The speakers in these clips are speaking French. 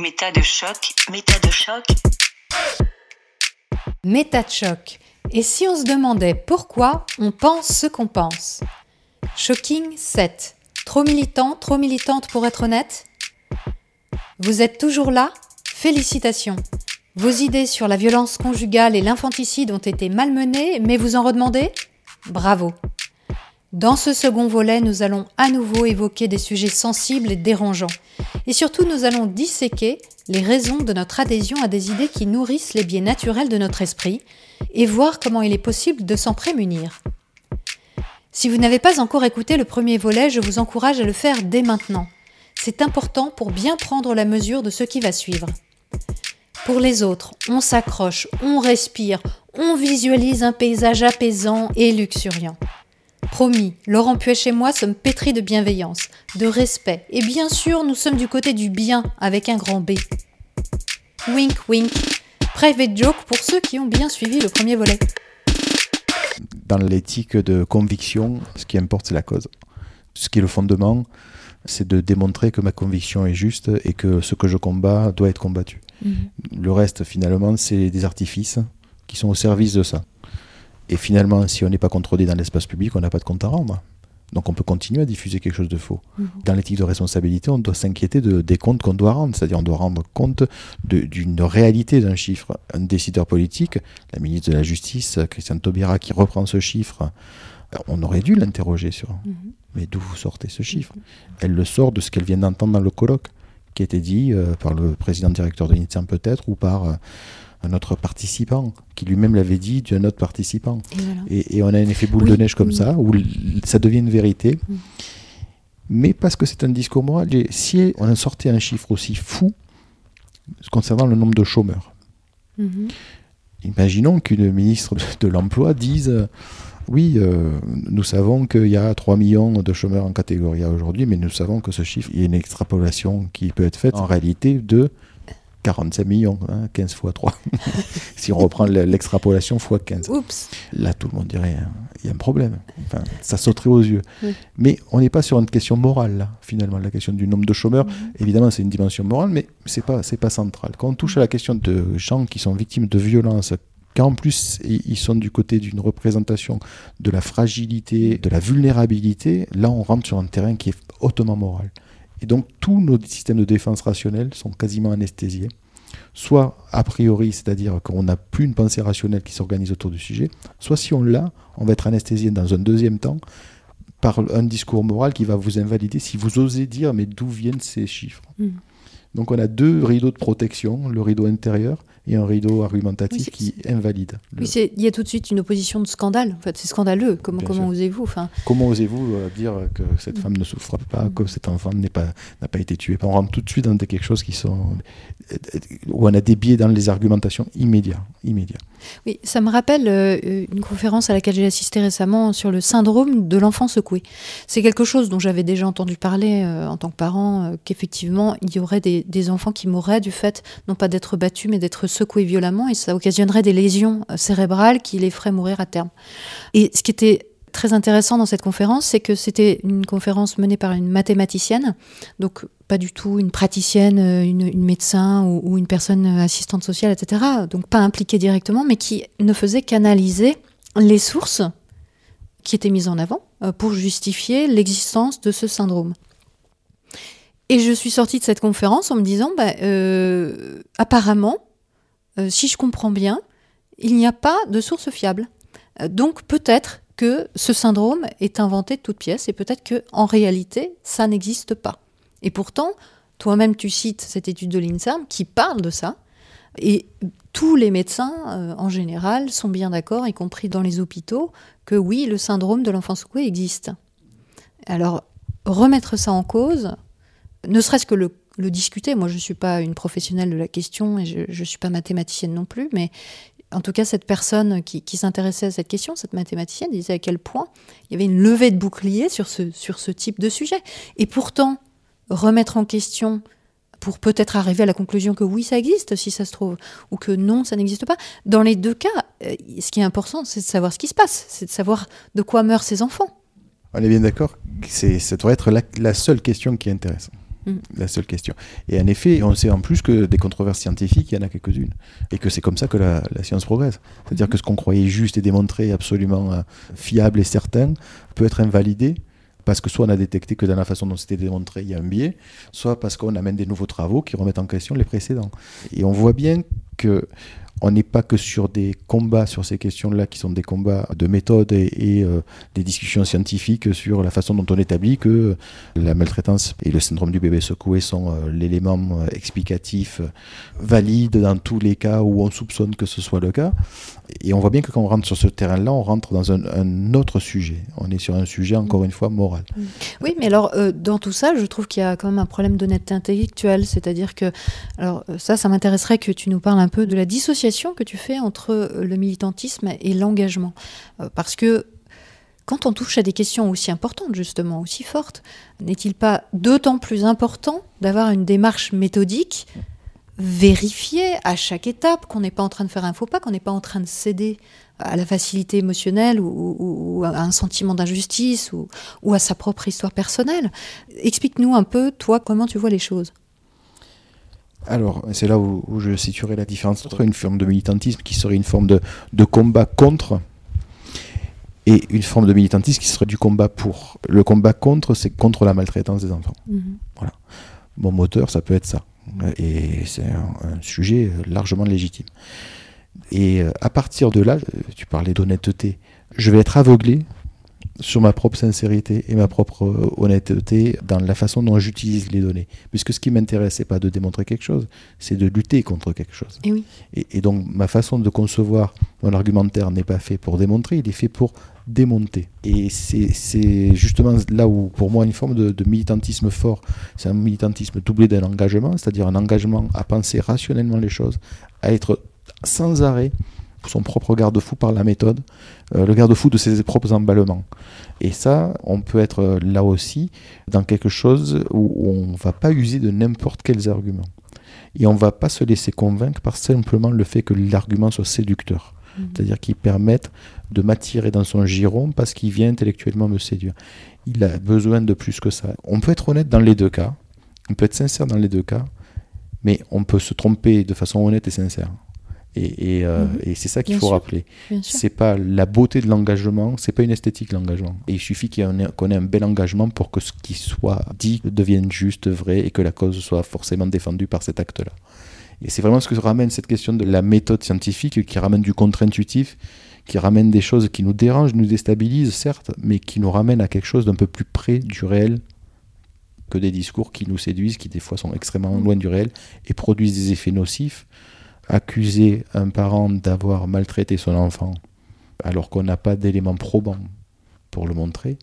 Méta de choc, méta de choc. Méta de choc. Et si on se demandait pourquoi on pense ce qu'on pense? Shocking 7. Trop militant, trop militante pour être honnête? Vous êtes toujours là? Félicitations. Vos idées sur la violence conjugale et l'infanticide ont été malmenées, mais vous en redemandez? Bravo. Dans ce second volet, nous allons à nouveau évoquer des sujets sensibles et dérangeants. Et surtout, nous allons disséquer les raisons de notre adhésion à des idées qui nourrissent les biais naturels de notre esprit et voir comment il est possible de s'en prémunir. Si vous n'avez pas encore écouté le premier volet, je vous encourage à le faire dès maintenant. C'est important pour bien prendre la mesure de ce qui va suivre. Pour les autres, on s'accroche, on respire, on visualise un paysage apaisant et luxuriant. Promis, Laurent Puech et moi sommes pétris de bienveillance, de respect, et bien sûr, nous sommes du côté du bien avec un grand B. Wink wink. Private joke pour ceux qui ont bien suivi le premier volet. Dans l'éthique de conviction, ce qui importe, c'est la cause. Ce qui est le fondement, c'est de démontrer que ma conviction est juste et que ce que je combats doit être combattu. Mhm. Le reste, finalement, c'est des artifices qui sont au service de ça. Et finalement, si on n'est pas contrôlé dans l'espace public, on n'a pas de compte à rendre. Donc on peut continuer à diffuser quelque chose de faux. Mhm. Dans l'éthique de responsabilité, on doit s'inquiéter de, des comptes qu'on doit rendre, c'est-à-dire on doit rendre compte d'une réalité d'un chiffre. Un décideur politique, la ministre de la Justice, Christiane Taubira, qui reprend ce chiffre, on aurait dû l'interroger sur mhm. mais d'où vous sortez ce chiffre? Mhm. Elle le sort de ce qu'elle vient d'entendre dans le colloque, qui a été dit euh, par le président directeur de l'INSERM peut-être, ou par... Euh, un autre participant, qui lui-même l'avait dit d'un autre participant. Et, on a un effet boule de neige comme ça, où ça devient une vérité. Mm. Mais parce que c'est un discours moral, si on a sorti un chiffre aussi fou concernant le nombre de chômeurs, mm-hmm. imaginons qu'une ministre de, l'Emploi dise euh, oui, euh, nous savons qu'il y a 3 millions de chômeurs en catégorie A aujourd'hui, mais nous savons que ce chiffre, il y a une extrapolation qui peut être faite en réalité de 45 millions, 15 hein, fois 3. si on reprend l'extrapolation fois 15. Oups. Là, tout le monde dirait, hein, il y a un problème. Enfin, ça sauterait aux yeux. Mais on n'est pas sur une question morale, là, finalement. La question du nombre de chômeurs, mhm. évidemment, c'est une dimension morale, mais ce n'est pas, pas central. Quand on touche à la question de gens qui sont victimes de violences, qu'en plus ils sont du côté d'une représentation de la fragilité, de la vulnérabilité, là, on rentre sur un terrain qui est hautement moral. Et donc tous nos systèmes de défense rationnels sont quasiment anesthésiés. Soit a priori, c'est-à-dire qu'on n'a plus une pensée rationnelle qui s'organise autour du sujet, soit si on l'a, on va être anesthésié dans un deuxième temps par un discours moral qui va vous invalider si vous osez dire mais d'où viennent ces chiffres? Mmh. Donc on a deux rideaux de protection, le rideau intérieur et un rideau argumentatif qui invalide. Oui, il y a tout de suite une opposition de scandale. En fait, c'est scandaleux. Comment, comment osez-vous enfin... Comment osez-vous euh, dire que cette femme ne souffre pas, que cet enfant n'a pas, pas été tué? On rentre tout de suite dans quelque chose qui sont où on a des biais dans les argumentations immédiats. immédiats. Oui, ça me rappelle euh, une conférence à laquelle j'ai assisté récemment sur le syndrome de l'enfant secoué. C'est quelque chose dont j'avais déjà entendu parler euh, en tant que parent, qu'effectivement, il y aurait des, des enfants qui mourraient du fait, non pas d'être battus, mais d'être secoués violemment et ça occasionnerait des lésions euh, cérébrales qui les feraient mourir à terme. Et ce qui était très intéressant dans cette conférence, c'est que c'était une conférence menée par une mathématicienne, donc pas du tout une praticienne, euh, une, médecin ou, une personne euh, assistante sociale, etc. Donc pas impliquée directement, mais qui ne faisait qu'analyser les sources qui étaient mises en avant pour justifier l'existence de ce syndrome. Et je suis sortie de cette conférence en me disant, bah, apparemment, euh, si je comprends bien, il n'y a pas de source fiable. Euh, donc peut-être que ce syndrome est inventé de toutes pièces et peut-être que en réalité ça n'existe pas. Et pourtant, toi-même tu cites cette étude de l'INSERM qui parle de ça et tous les médecins euh, en général sont bien d'accord, y compris dans les hôpitaux, que oui, le syndrome de l'enfant secoué existe. Alors remettre ça en cause, ne serait-ce que le le discuter. Moi, je ne suis pas une professionnelle de la question et je ne suis pas mathématicienne non plus, mais en tout cas, cette personne qui, s'intéressait à cette question, cette mathématicienne, disait à quel point il y avait une levée de bouclier sur ce, sur ce type de sujet. Et pourtant, remettre en question pour peut-être arriver à la conclusion que oui, ça existe, si ça se trouve, ou que non, ça n'existe pas. Dans les deux cas, euh, ce qui est important, c'est de savoir ce qui se passe, c'est de savoir de quoi meurent ces enfants. On est bien d'accord, ça doit être la, seule question qui intéresse. La seule question. Et en effet, on sait en plus que des controverses scientifiques, il y en a quelques-unes. Et que c'est comme ça que la, science progresse. C'est-à-dire que ce qu'on croyait juste et démontré, absolument euh, fiable et certain, peut être invalidé parce que soit on a détecté que dans la façon dont c'était démontré, il y a un biais, soit parce qu'on amène des nouveaux travaux qui remettent en question les précédents. Et on voit bien que on n'est pas que sur des combats sur ces questions-là qui sont des combats de méthode et, euh, des discussions scientifiques sur la façon dont on établit que la maltraitance et le syndrome du bébé secoué sont euh, l'élément euh, explicatif valide dans tous les cas où on soupçonne que ce soit le cas. Et on voit bien que quand on rentre sur ce terrain-là, on rentre dans un, autre sujet. On est sur un sujet, encore une fois, moral. Oui, mais alors dans tout ça, je trouve qu'il y a quand même un problème d'honnêteté intellectuelle, c'est-à-dire que, alors ça, ça m'intéresserait que tu nous parles un peu de la dissociation que tu fais entre euh, le militantisme et l'engagement, Euh, parce que quand on touche à des questions aussi importantes, justement, aussi fortes, n'est-il pas d'autant plus important d'avoir une démarche méthodique vérifiée à chaque étape, qu'on n'est pas en train de faire un faux pas, qu'on n'est pas en train de céder à la facilité émotionnelle ou, à un sentiment d'injustice ou à sa propre histoire personnelle? Explique-nous un peu, toi, comment tu vois les choses. Alors, c'est là où, où je situerai la différence entre une forme de militantisme qui serait une forme de, de combat contre et une forme de militantisme qui serait du combat pour. Le combat contre, c'est contre la maltraitance des enfants. Mon moteur, ça peut être ça. Et c'est un, un sujet largement légitime. Et euh, à partir de là, tu parlais d'honnêteté, je vais être aveuglé sur ma propre sincérité et ma propre euh, honnêteté dans la façon dont j'utilise les données. Puisque ce qui m'intéresse, c'est pas de démontrer quelque chose, c'est de lutter contre quelque chose. Et oui. Et, et donc ma façon de concevoir mon argumentaire n'est pas fait pour démontrer, il est fait pour démonter. Et c'est justement là où, pour moi, une forme de, de militantisme fort, c'est un militantisme doublé d'un engagement, c'est-à-dire un engagement à penser rationnellement les choses, à être sans arrêt son propre garde-fou par la méthode, le garde-fou de ses propres emballements. Et ça, on peut être euh, là aussi dans quelque chose où on ne va pas user de n'importe quels arguments. Et on ne va pas se laisser convaincre par simplement le fait que l'argument soit séducteur. C'est-à-dire qu'il permette de m'attirer dans son giron parce qu'il vient intellectuellement me séduire. Il a besoin de plus que ça. On peut être honnête dans les deux cas, on peut être sincère dans les deux cas, mais on peut se tromper de façon honnête et sincère. Et, et, euh, Mhm. et c'est ça qu'il faut sûr. rappeler. C'est pas la beauté de l'engagement, c'est pas une esthétique l'engagement. Et il suffit qu'on ait un bel engagement pour que ce qui soit dit devienne juste, vrai et que la cause soit forcément défendue par cet acte-là. Et c'est vraiment ce que ramène cette question de la méthode scientifique qui ramène du contre-intuitif, qui ramène des choses qui nous dérangent, nous déstabilisent certes, mais qui nous ramènent à quelque chose d'un peu plus près du réel que des discours qui nous séduisent, qui des fois sont extrêmement loin du réel et produisent des effets nocifs. Accuser un parent d'avoir maltraité son enfant alors qu'on n'a pas d'éléments probants pour le montrer,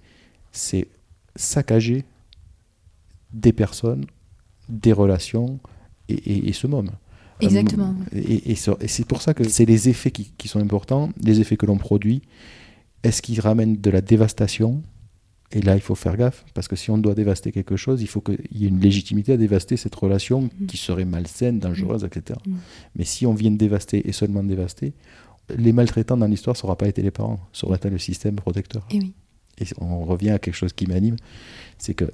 c'est saccager des personnes, des relations et, et- et ce môme. Exactement. Euh, Et, ce- et c'est pour ça que c'est les effets qui, qui sont importants, les effets que l'on produit. Est-ce qu'ils ramènent de la dévastation Et là, il faut faire gaffe, parce que si on doit dévaster quelque chose, il faut qu'il y ait une légitimité à dévaster cette relation qui serait malsaine, dangereuse, etc. Mm. Mais si on vient de dévaster et seulement dévaster, les maltraitants dans l'histoire, ça n'aura pas été les parents, ça aurait été le système protecteur. Et oui. Et on revient à quelque chose qui m'anime, c'est que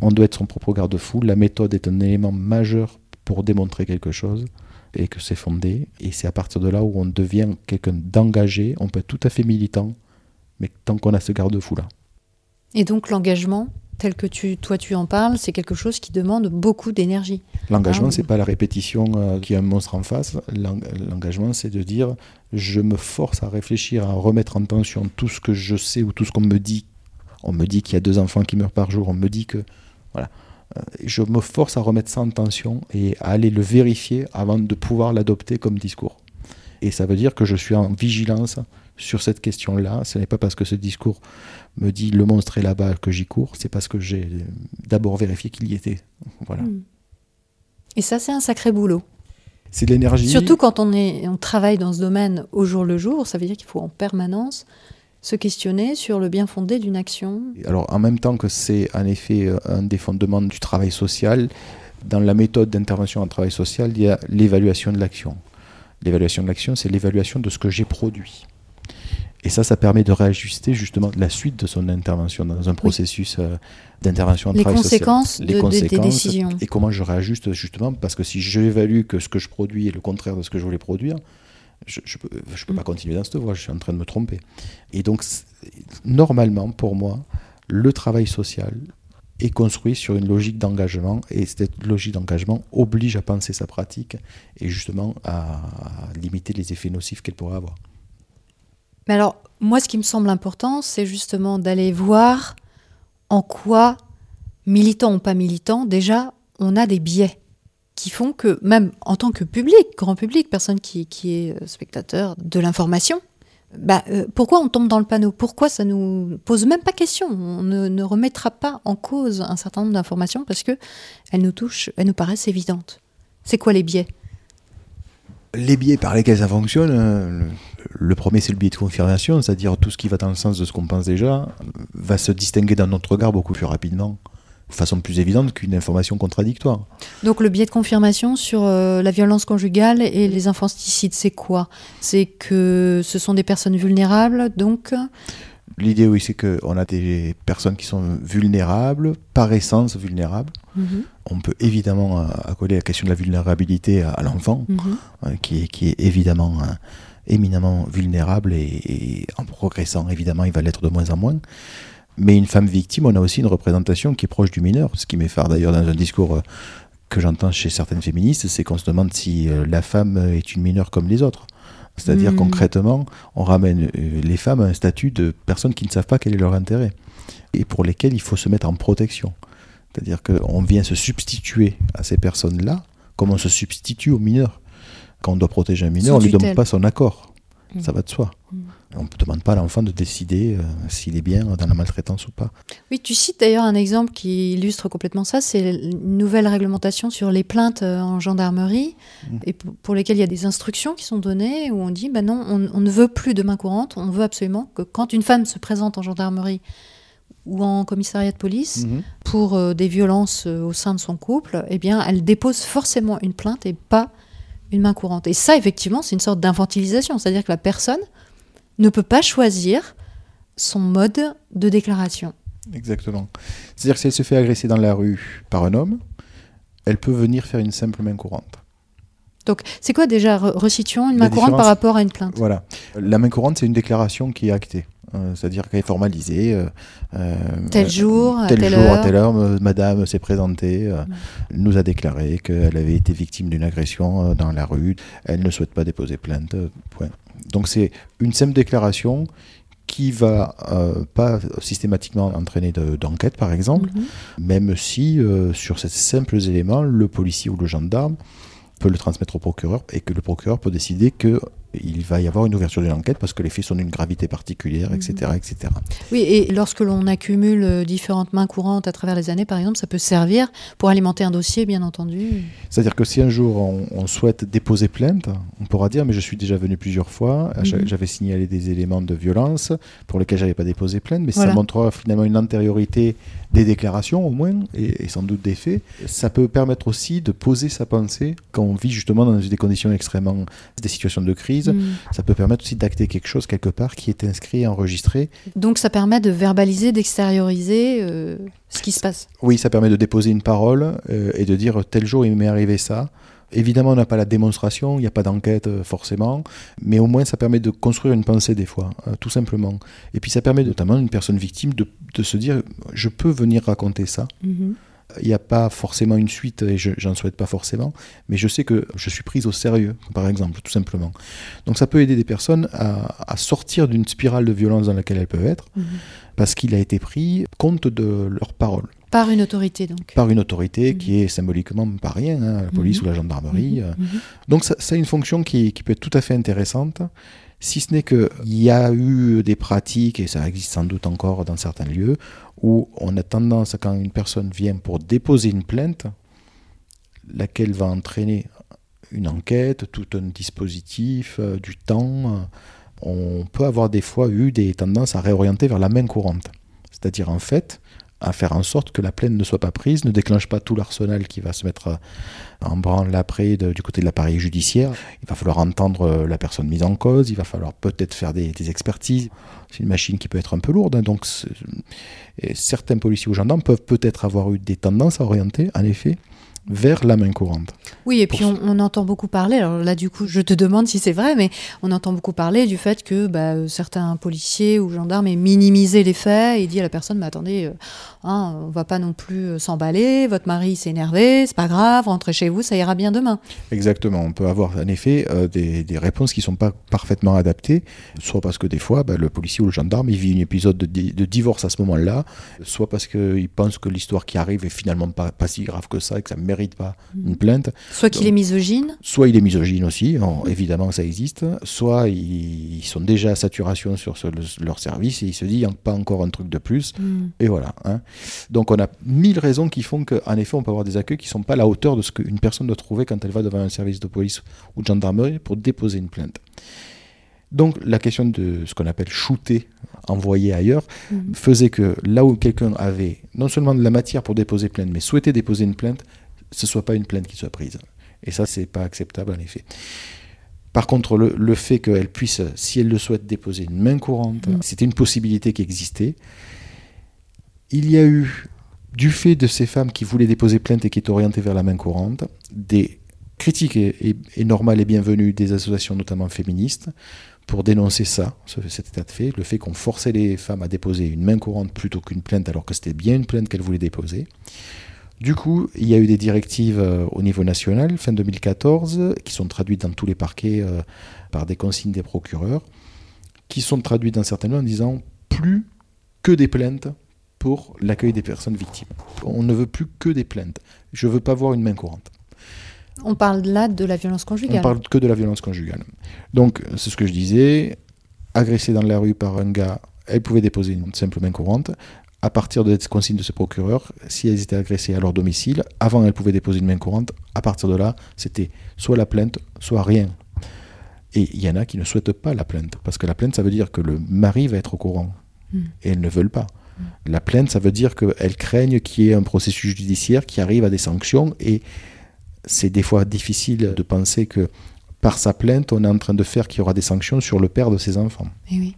on doit être son propre garde-fou. La méthode est un élément majeur pour démontrer quelque chose et que c'est fondé. Et c'est à partir de là où on devient quelqu'un d'engagé. On peut être tout à fait militant, mais tant qu'on a ce garde-fou-là. Et donc l'engagement, tel que tu, toi tu en parles, c'est quelque chose qui demande beaucoup d'énergie. L'engagement, Ah, c'est pas la répétition euh, qui a un monstre en face. L'eng- L'engagement, c'est de dire je me force à réfléchir, à remettre en tension tout ce que je sais ou tout ce qu'on me dit. On me dit qu'il y a deux enfants qui meurent par jour. On me dit que voilà. Euh, Je me force à remettre ça en tension et à aller le vérifier avant de pouvoir l'adopter comme discours. Et ça veut dire que je suis en vigilance sur cette question-là. Ce n'est pas parce que ce discours me dit le monstre est là-bas que j'y cours, c'est parce que j'ai d'abord vérifié qu'il y était. Voilà. Mm. Et ça, c'est un sacré boulot. C'est de l'énergie. Surtout quand on, est, on travaille dans ce domaine au jour le jour, ça veut dire qu'il faut en permanence se questionner sur le bien fondé d'une action. Alors en même temps que c'est en effet euh, un des fondements du travail social, dans la méthode d'intervention en travail social, il y a l'évaluation de l'action. L'évaluation de l'action, c'est l'évaluation de ce que j'ai produit. Et ça, ça permet de réajuster justement la suite de son intervention dans un processus euh, d'intervention en les travail conséquences social. de- de- des décisions. Et comment je réajuste justement, parce que si j'évalue que ce que je produis est le contraire de ce que je voulais produire, je ne peux, je peux Mm. pas continuer dans cette voie, je suis en train de me tromper. Et donc, normalement, pour moi, le travail social est construit sur une logique d'engagement, et cette logique d'engagement oblige à penser sa pratique et justement à, limiter les effets nocifs qu'elle pourrait avoir. Mais alors, moi, ce qui me semble important, c'est justement d'aller voir en quoi, militant ou pas militant, déjà, on a des biais qui font que, même en tant que public, grand public, personne qui, qui est spectateur de l'information, bah, euh, pourquoi on tombe dans le panneau? Pourquoi ça nous pose même pas question? On ne, remettra pas en cause un certain nombre d'informations parce que elles nous touchent, elles nous paraissent évidentes. C'est quoi les biais? Les biais par lesquels ça fonctionne, euh, le, le premier c'est le biais de confirmation, c'est-à-dire tout ce qui va dans le sens de ce qu'on pense déjà va se distinguer dans notre regard beaucoup plus rapidement, de façon plus évidente qu'une information contradictoire. Donc le biais de confirmation sur euh, la violence conjugale et les infanticides, c'est quoi? C'est que ce sont des personnes vulnérables, donc? L'idée, oui, c'est qu'on a des personnes qui sont vulnérables, par essence vulnérables. Mhm, On peut évidemment euh, accoler la question de la vulnérabilité à, à l'enfant, mhm. euh, qui, est, qui est évidemment euh, éminemment vulnérable et, et en progressant, évidemment, il va l'être de moins en moins. Mais une femme victime, on a aussi une représentation qui est proche du mineur, ce qui m'effare d'ailleurs dans un discours euh, que j'entends chez certaines féministes, c'est qu'on se demande si euh, la femme est une mineure comme les autres. C'est-à-dire Mm. concrètement, on ramène euh, les femmes à un statut de personnes qui ne savent pas quel est leur intérêt et pour lesquelles il faut se mettre en protection. C'est-à-dire qu'on vient se substituer à ces personnes-là comme on se substitue aux mineurs. Quand on doit protéger un mineur, Sous on ne lui demande pas son accord. Mm. Ça va de soi. Mm. On ne demande pas à l'enfant de décider euh, s'il est bien dans la maltraitance ou pas. Oui, tu cites d'ailleurs un exemple qui illustre complètement ça, c'est une nouvelle réglementation sur les plaintes euh, en gendarmerie, Mm. et pour lesquelles il y a des instructions qui sont données, où on dit, bah non, on, on ne veut plus de main courante, on veut absolument que quand une femme se présente en gendarmerie ou en commissariat de police, Mhm. pour euh, des violences euh, au sein de son couple, eh bien, elle dépose forcément une plainte et pas une main courante. Et ça, effectivement, c'est une sorte d'infantilisation, c'est-à-dire que la personne ne peut pas choisir son mode de déclaration. Exactement. C'est-à-dire que si elle se fait agresser dans la rue par un homme, elle peut venir faire une simple main courante. Donc, c'est quoi déjà re- Resituons une La main courante par rapport à une plainte? Voilà. La main courante, c'est une déclaration qui est actée. Euh, C'est-à-dire qu'elle est formalisée. euh, euh, Tel jour, tel jour, heure. à telle heure, madame s'est présentée, nous a déclaré qu'elle avait été victime d'une agression dans la rue. Elle ne souhaite pas déposer plainte. point. Donc c'est une simple déclaration qui va euh, pas systématiquement entraîner de- d'enquête, par exemple, Mhm. même si euh, sur ces simples éléments, le policier ou le gendarme peut le transmettre au procureur et que le procureur peut décider que il va y avoir une ouverture d'une enquête parce que les faits sont d'une gravité particulière, etc., etc. Oui, et lorsque l'on accumule euh, différentes mains courantes à travers les années, par exemple, ça peut servir pour alimenter un dossier, bien entendu. C'est-à-dire que si un jour on, on souhaite déposer plainte, on pourra dire mais je suis déjà venu plusieurs fois, Mhm. j'avais signalé des éléments de violence pour lesquels j'avais pas déposé plainte, mais Voilà. ça montrera finalement une antériorité des déclarations au moins et, et sans doute des faits. Ça peut permettre aussi de poser sa pensée quand on vit justement dans des conditions extrêmement, des situations de crise. Mm. Ça peut permettre aussi d'acter quelque chose quelque part qui est inscrit et enregistré. Donc, ça permet de verbaliser, d'extérioriser euh, ce qui se passe. Oui, ça permet de déposer une parole euh, et de dire tel jour il m'est arrivé ça. Évidemment, on n'a pas la démonstration, il n'y a pas d'enquête euh, forcément, mais au moins ça permet de construire une pensée des fois, euh, tout simplement. Et puis ça permet notamment à une personne victime de, de se dire je peux venir raconter ça. Mhm. Il n'y a pas forcément une suite et je j'en souhaite pas forcément, mais je sais que je suis prise au sérieux, par exemple, tout simplement. Donc ça peut aider des personnes à, à sortir d'une spirale de violence dans laquelle elles peuvent être, Mhm. parce qu'il a été pris compte de leurs paroles Par une autorité, donc. par une autorité Mhm. qui est symboliquement pas rien, hein, la police Mhm. ou la gendarmerie. Euh. Donc ça, ça a une fonction qui, qui peut être tout à fait intéressante, si ce n'est qu'il y a eu des pratiques, et ça existe sans doute encore dans certains lieux, où on a tendance, quand une personne vient pour déposer une plainte, laquelle va entraîner une enquête, tout un dispositif, euh, du temps, euh, on peut avoir des fois eu des tendances à réorienter vers la main courante. C'est-à-dire en fait, à faire en sorte que la plainte ne soit pas prise, ne déclenche pas tout l'arsenal qui va se mettre en branle après du côté de l'appareil judiciaire. Il va falloir entendre euh, la personne mise en cause, il va falloir peut-être faire des, expertises. C'est une machine qui peut être un peu lourde, hein, donc certains policiers ou gendarmes peuvent peut-être avoir eu des tendances à orienter, en effet, vers la main courante. Oui, et puis on, entend beaucoup parler, alors là du coup je te demande si c'est vrai, mais on entend beaucoup parler du fait que bah, certains policiers ou gendarmes aient minimisé les faits et dit à la personne, mais attendez, euh, hein, on va pas non plus euh, s'emballer, votre mari s'est énervé, c'est pas grave, rentrez chez vous, ça ira bien demain. Exactement, on peut avoir en effet euh, des, réponses qui sont pas parfaitement adaptées, soit parce que des fois bah, le policier ou le gendarme il vit un épisode de, divorce à ce moment-là, soit parce qu'il pense que l'histoire qui arrive est finalement pas, pas si grave que ça et que ça mérite pas une plainte. Soit qu'il est misogyne. Soit il est misogyne aussi, évidemment ça existe. Soit ils, sont déjà à saturation sur leur service et il se a pas encore un truc de plus. Mm. Et voilà. Hein. Donc on a mille raisons qui font qu'en effet on peut avoir des accueils qui ne sont pas à la hauteur de ce qu'une personne doit trouver quand elle va devant un service de police ou de gendarmerie pour déposer une plainte. Donc la question de ce qu'on appelle shooter, envoyer ailleurs, mm. faisait que là où quelqu'un avait non seulement de la matière pour déposer plainte, mais souhaitait déposer une plainte, ce soit pas une plainte qui soit prise. Et ça, c'est pas acceptable en effet. Par contre, le, fait qu'elle puisse, si elle le souhaite, déposer une main courante, mm. c'était une possibilité qui existait. Il y a eu, du fait de ces femmes qui voulaient déposer plainte et qui étaient orientées vers la main courante, des critiques et, normales et bienvenues des associations, notamment féministes, pour dénoncer ça, cet état de fait, le fait qu'on forçait les femmes à déposer une main courante plutôt qu'une plainte alors que c'était bien une plainte qu'elles voulaient déposer. Du coup, il y a eu des directives euh, au niveau national, fin 2014, qui sont traduites dans tous les parquets euh, par des consignes des procureurs, qui sont traduites dans certains lieux en disant plus que des plaintes pour l'accueil des personnes victimes. On ne veut plus que des plaintes. Je ne veux pas voir une main courante. On parle là de la violence conjugale. On parle que de la violence conjugale. Donc, c'est ce que je disais. Agressée dans la rue par un gars, elle pouvait déposer une simple main courante à partir de cette consigne de ce procureur, si elles étaient agressées à leur domicile, avant elles pouvaient déposer une main courante, à partir de là, c'était soit la plainte, soit rien. Et il y en a qui ne souhaitent pas la plainte, parce que la plainte, ça veut dire que le mari va être au courant, hmm. et elles ne veulent pas. Hmm. La plainte, ça veut dire qu'elles craignent qu'il y ait un processus judiciaire qui arrive à des sanctions, et c'est des fois difficile de penser que par sa plainte, on est en train de faire qu'il y aura des sanctions sur le père de ses enfants. Et eh oui.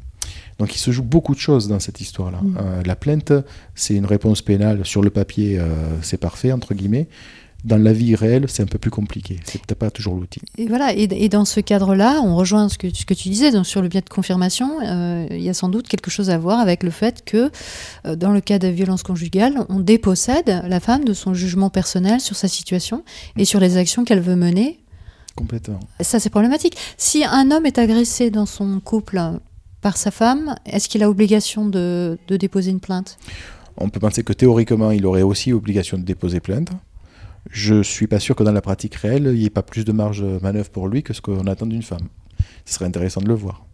Donc il se joue beaucoup de choses dans cette histoire-là. Mm. Euh, la plainte, c'est une réponse pénale sur le papier, euh, c'est parfait, entre guillemets. Dans la vie réelle, c'est un peu plus compliqué. C'est pas toujours l'outil. Et voilà. Et, dans ce cadre-là, on rejoint ce que, ce que tu disais donc sur le biais de confirmation. Euh, il y a sans doute quelque chose à voir avec le fait que, dans le cas de violence conjugale, on dépossède la femme de son jugement personnel sur sa situation et sur les actions qu'elle veut mener Complètement. Ça, c'est problématique. Si un homme est agressé dans son couple par sa femme, est-ce qu'il a obligation de, déposer une plainte? On peut penser que théoriquement, il aurait aussi obligation de déposer plainte. Je ne suis pas sûr que dans la pratique réelle, il n'y ait pas plus de marge de manœuvre pour lui que ce qu'on attend d'une femme. Ce serait intéressant de le voir.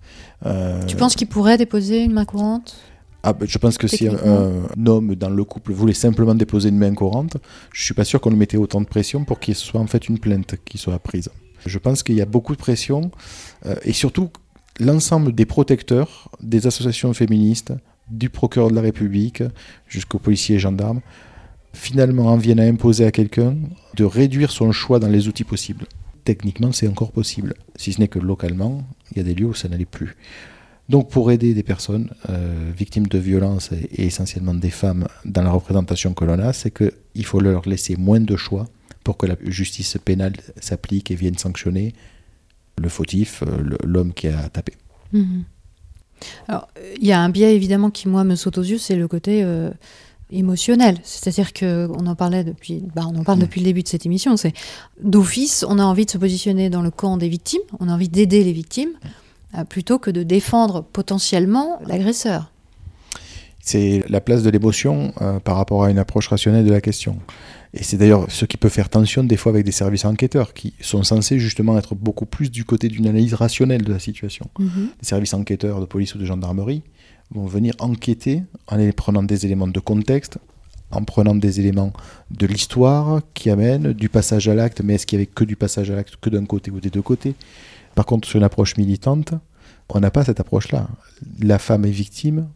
Euh, tu penses qu'il pourrait déposer une main courante? Ah, ben, je pense que si un, homme dans le couple voulait simplement déposer une main courante, je suis pas sûr qu'on lui mettait autant de pression pour qu'il soit en fait une plainte qui soit prise. Je pense qu'il y a beaucoup de pression euh, et surtout l'ensemble des protecteurs, des associations féministes, du procureur de la République jusqu'aux policiers et gendarmes, finalement en viennent à imposer à quelqu'un de réduire son choix dans les outils possibles. Techniquement, c'est encore possible, si ce n'est que localement, il y a des lieux où ça n'allait plus. Donc pour aider des personnes euh, victimes de violences et, essentiellement des femmes dans la représentation que l'on a, c'est qu'il faut leur laisser moins de choix pour que la justice pénale s'applique et vienne sanctionner le fautif, euh, l'homme qui a tapé. Mhm. Alors, il y a un biais évidemment qui, moi, me saute aux yeux, c'est le côté euh, émotionnel. C'est-à-dire qu'on en parlait depuis, bah, on en parle depuis le début de cette émission. C'est d'office, on a envie de se positionner dans le camp des victimes, on a envie d'aider les victimes, euh, plutôt que de défendre potentiellement l'agresseur. C'est la place de l'émotion par rapport à une approche rationnelle de la question. Et c'est d'ailleurs ce qui peut faire tension des fois avec des services enquêteurs qui sont censés justement être beaucoup plus du côté d'une analyse rationnelle de la situation. Mhm. Les services enquêteurs de police ou de gendarmerie vont venir enquêter en prenant des éléments de contexte, en prenant des éléments de l'histoire qui amènent du passage à l'acte, mais est-ce qu'il y avait que du passage à l'acte que d'un côté ou des deux côtés? Par contre, sur une approche militante, on n'a pas cette approche-là. La femme est victime,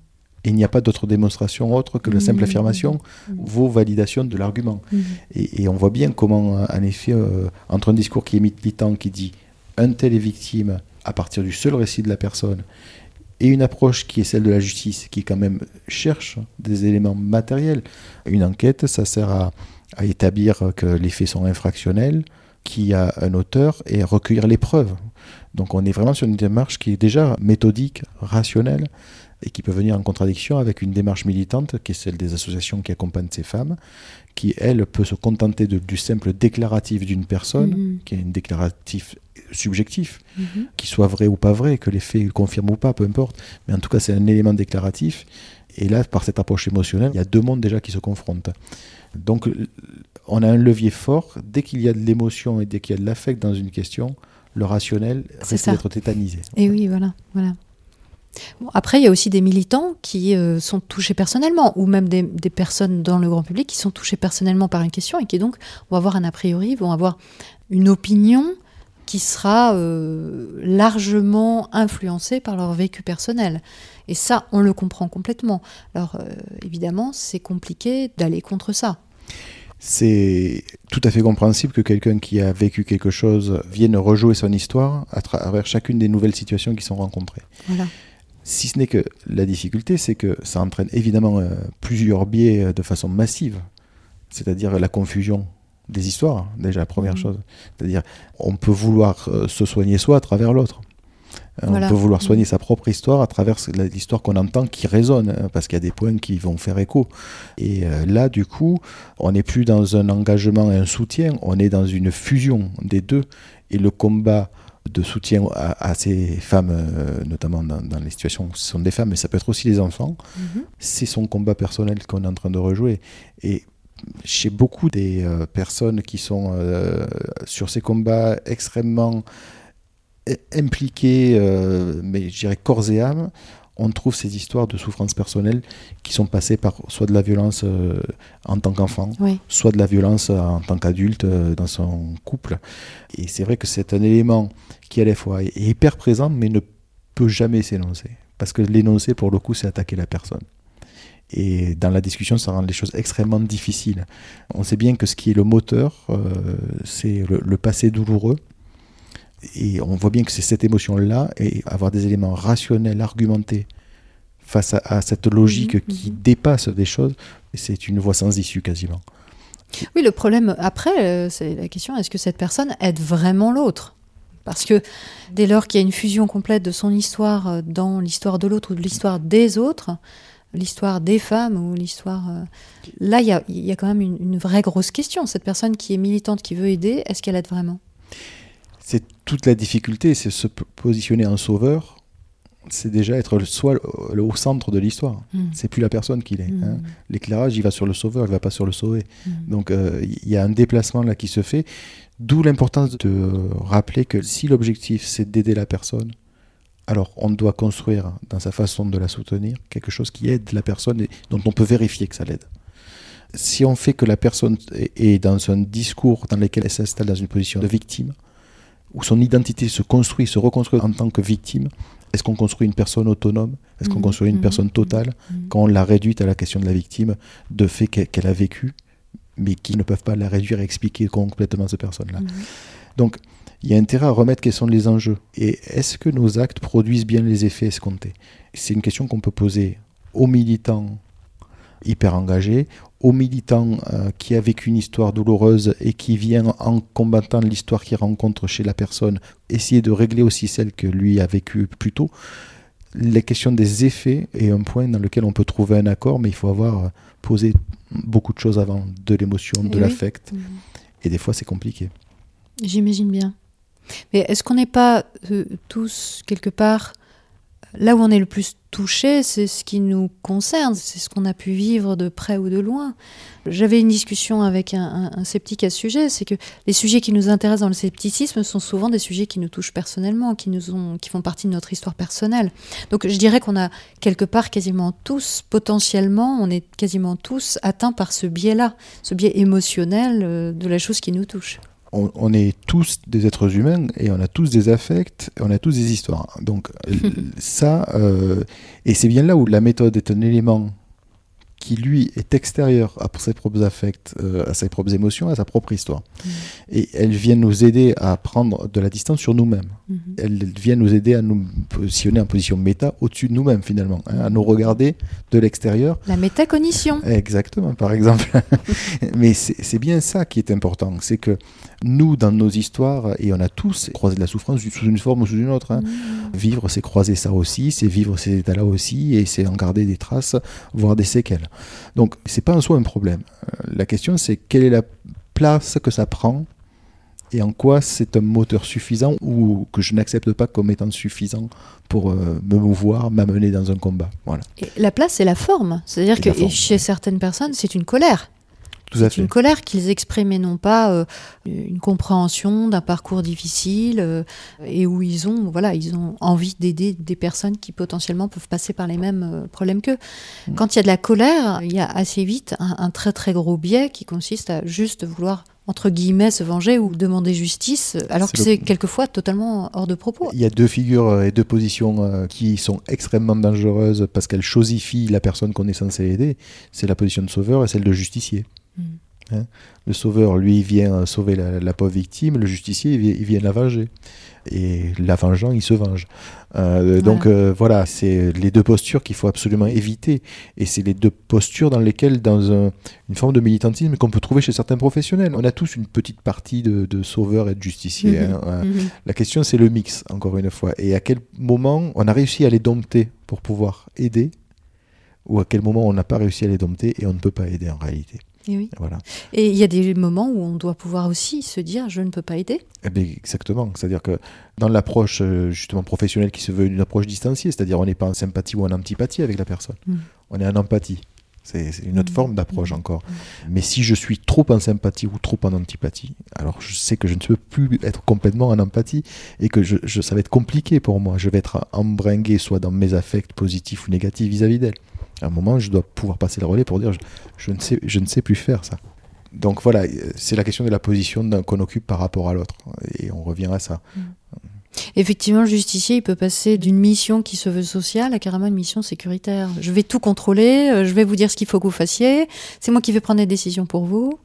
Et il n'y a pas d'autre démonstration autre que la simple Mmh. affirmation Mmh. vaut validation de l'argument. Et, et on voit bien comment, euh, en effet, euh, entre un discours qui est militant, qui dit un tel est victime à partir du seul récit de la personne, et une approche qui est celle de la justice, qui quand même cherche des éléments matériels. Une enquête, ça sert à, à établir que les faits sont infractionnels, qu'il y a un auteur, et à recueillir les preuves. Donc on est vraiment sur une démarche qui est déjà méthodique, rationnelle, et qui peut venir en contradiction avec une démarche militante, qui est celle des associations qui accompagnent ces femmes, qui, elle, peut se contenter de- du simple déclaratif d'une personne, Mhm. qui est un déclaratif subjectif, Mhm. qu'il soit vrai ou pas vrai, que les faits confirment ou pas, peu importe. Mais en tout cas, c'est un élément déclaratif. Et là, par cette approche émotionnelle, il y a deux mondes déjà qui se confrontent. Donc, on a un levier fort. Dès qu'il y a de l'émotion et dès qu'il y a de l'affect dans une question, le rationnel risque d'être tétanisé. Et oui, voilà, voilà. Bon, après, il y a aussi des militants qui euh, sont touchés personnellement, ou même des, des personnes dans le grand public qui sont touchées personnellement par une question et qui donc vont avoir un a priori, vont avoir une opinion qui sera euh, largement influencée par leur vécu personnel. Et ça, on le comprend complètement. Alors, euh, évidemment, c'est compliqué d'aller contre ça. C'est tout à fait compréhensible que quelqu'un qui a vécu quelque chose vienne rejouer son histoire à travers chacune des nouvelles situations qui sont rencontrées. Voilà. Si ce n'est que la difficulté, c'est que ça entraîne évidemment euh, plusieurs biais euh, de façon massive, c'est-à-dire la confusion des histoires, déjà la première Mhm. chose. C'est-à-dire, on peut vouloir euh, se soigner soi à travers l'autre. Euh, Voilà. On peut vouloir soigner Mhm. sa propre histoire à travers l'histoire qu'on entend qui résonne, hein, parce qu'il y a des points qui vont faire écho. Et euh, là, du coup, on n'est plus dans un engagement et un soutien, on est dans une fusion des deux. Et le combat de soutien à, à ces femmes, euh, notamment dans, dans les situations où ce sont des femmes, mais ça peut être aussi les enfants, Mhm. c'est son combat personnel qu'on est en train de rejouer. Et chez beaucoup des euh, personnes qui sont euh, sur ces combats extrêmement impliquées, mais je dirais corps et âme, on trouve ces histoires de souffrance personnelle qui sont passées par soit de la violence euh, en tant qu'enfant, Oui. soit de la violence en tant qu'adulte euh, dans son couple. Et c'est vrai que c'est un élément qui à la fois est hyper présent mais ne peut jamais s'énoncer. Parce que l'énoncer, pour le coup, c'est attaquer la personne. Et dans la discussion, ça rend les choses extrêmement difficiles. On sait bien que ce qui est le moteur, euh, c'est le, le passé douloureux. Et on voit bien que c'est cette émotion-là, et avoir des éléments rationnels, argumentés, face à, à cette logique Mhm, qui mhm. dépasse des choses, c'est une voie sans issue quasiment. Oui, le problème après, euh, c'est la question est-ce que cette personne aide vraiment l'autre? Parce que dès lors qu'il y a une fusion complète de son histoire euh, dans l'histoire de l'autre ou de l'histoire des autres, l'histoire des femmes ou l'histoire. euh, Là, il y a, il y a quand même une, une vraie grosse question. Cette personne qui est militante, qui veut aider, est-ce qu'elle aide vraiment? C'est toute la difficulté, c'est se positionner en sauveur, c'est déjà être le- soit le- au centre de l'histoire. Mm. C'est plus la personne qu'il est. Mm. hein. L'éclairage, il va sur le sauveur, il va pas sur le sauvé. Mm. Donc euh, il y a un déplacement là qui se fait, d'où l'importance de euh, rappeler que si l'objectif c'est d'aider la personne, alors on doit construire dans sa façon de la soutenir quelque chose qui aide la personne et dont on peut vérifier que ça l'aide. Si on fait que la personne est est dans un discours dans lequel elle s'installe dans une position de victime, où son identité se construit, se reconstruit en tant que victime, est-ce qu'on construit une personne autonome? Est-ce qu'on Mhm, construit une mhm, personne totale Mhm. quand on l'a réduite à la question de la victime, de fait qu'elle a vécu, mais qui ne peuvent pas la réduire et expliquer complètement cette personne-là? Donc, il y a intérêt à remettre quels sont les enjeux. Et est-ce que nos actes produisent bien les effets escomptés? C'est une question qu'on peut poser aux militants hyper engagés, aux militants euh, qui a vécu une histoire douloureuse et qui vient en combattant l'histoire qu'il rencontre chez la personne, essayer de régler aussi celle que lui a vécue plus tôt. La question des effets est un point dans lequel on peut trouver un accord, mais il faut avoir euh, posé beaucoup de choses avant, de l'émotion, Eh de oui. l'affect, Mhm. et des fois c'est compliqué. J'imagine bien. Mais est-ce qu'on n'est pas euh, tous, quelque part, là où on est le plus touché, c'est ce qui nous concerne, c'est ce qu'on a pu vivre de près ou de loin. J'avais une discussion avec un, sceptique à ce sujet, c'est que les sujets qui nous intéressent dans le scepticisme sont souvent des sujets qui nous touchent personnellement, qui, nous ont, qui font partie de notre histoire personnelle. Donc je dirais qu'on a quelque part quasiment tous, potentiellement, on est quasiment tous atteints par ce biais-là, ce biais émotionnel euh, de la chose qui nous touche. On, on est tous des êtres humains et on a tous des affects, et on a tous des histoires. Donc ça, euh, et c'est bien là où la méthode est un élément qui lui est extérieur à ses propres affects, euh, à ses propres émotions, à sa propre histoire. Et elle vient nous aider à prendre de la distance sur nous-mêmes. Mhm. Elle vient nous aider à nous positionner en position méta au-dessus de nous-mêmes finalement, hein, à nous regarder de l'extérieur. La métacognition. Exactement, par exemple. Mais c'est c'est bien ça qui est important, c'est que nous, dans nos histoires, et on a tous croisé de la souffrance sous une forme ou sous une autre, hein, Mhm. Vivre, c'est croiser ça aussi, c'est vivre ces états-là aussi, et c'est en garder des traces, voire des séquelles. Donc, c'est pas en soi un problème. Euh, La question, c'est quelle est la place que ça prend, et en quoi c'est un moteur suffisant ou que je n'accepte pas comme étant suffisant pour euh, me mouvoir, m'amener dans un combat? Voilà, Et la place, c'est la forme. C'est-à-dire que forme, chez ouais. certaines personnes, c'est une colère. C'est une colère qu'ils expriment et non pas euh, une compréhension d'un parcours difficile euh, et où ils ont, voilà, ils ont envie d'aider des personnes qui potentiellement peuvent passer par les mêmes euh, problèmes qu'eux. Mm. Quand il y a de la colère, il y a assez vite un, un très très gros biais qui consiste à juste vouloir entre guillemets se venger ou demander justice, alors que le- c'est quelquefois totalement hors de propos. Il y a deux figures euh, et deux positions euh, qui sont extrêmement dangereuses parce qu'elles chosifient la personne qu'on est censé aider. C'est la position de sauveur et celle de justicier. Mm. Hein? Le sauveur, lui, vient euh, sauver la, la pauvre victime. Le justicier, il vient, il vient la venger. Et la vengeant, il se venge. Euh, Donc euh, voilà, c'est les deux postures qu'il faut absolument éviter. Et c'est les deux postures dans lesquelles, dans un- une forme de militantisme qu'on peut trouver chez certains professionnels, on a tous une petite partie de, de sauveur et de justicier. Mhm. hein. Euh, Mhm. la question, c'est le mix, encore une fois. Et à quel moment on a réussi à les dompter pour pouvoir aider, ou à quel moment on n'a pas réussi à les dompter et on ne peut pas aider en réalité? Et oui. Voilà. Et il y a des moments où on doit pouvoir aussi se dire je ne peux pas aider. Eh bien, exactement. C'est-à-dire que dans l'approche euh, justement professionnelle qui se veut une approche distanciée, c'est-à-dire on n'est pas en sympathie ou en antipathie avec la personne, Mm. on est en empathie. C'est une autre Mm. forme d'approche Mm. encore. Mais si je suis trop en sympathie ou trop en antipathie, alors je sais que je ne peux plus être complètement en empathie et que je, je- ça va être compliqué pour moi. Je vais être embringué soit dans mes affects positifs ou négatifs vis-à-vis d'elle. À un moment, je dois pouvoir passer le relais pour dire je, je ne, sais, je ne sais plus faire ça. Donc voilà, euh, c'est la question de la position qu'on occupe par rapport à l'autre. Et on revient à ça. Effectivement, le justicier, il peut passer d'une mission qui se veut sociale à carrément une mission sécuritaire. Je vais tout contrôler, euh, je vais vous dire ce qu'il faut que vous fassiez, c'est moi qui vais prendre les décisions pour vous.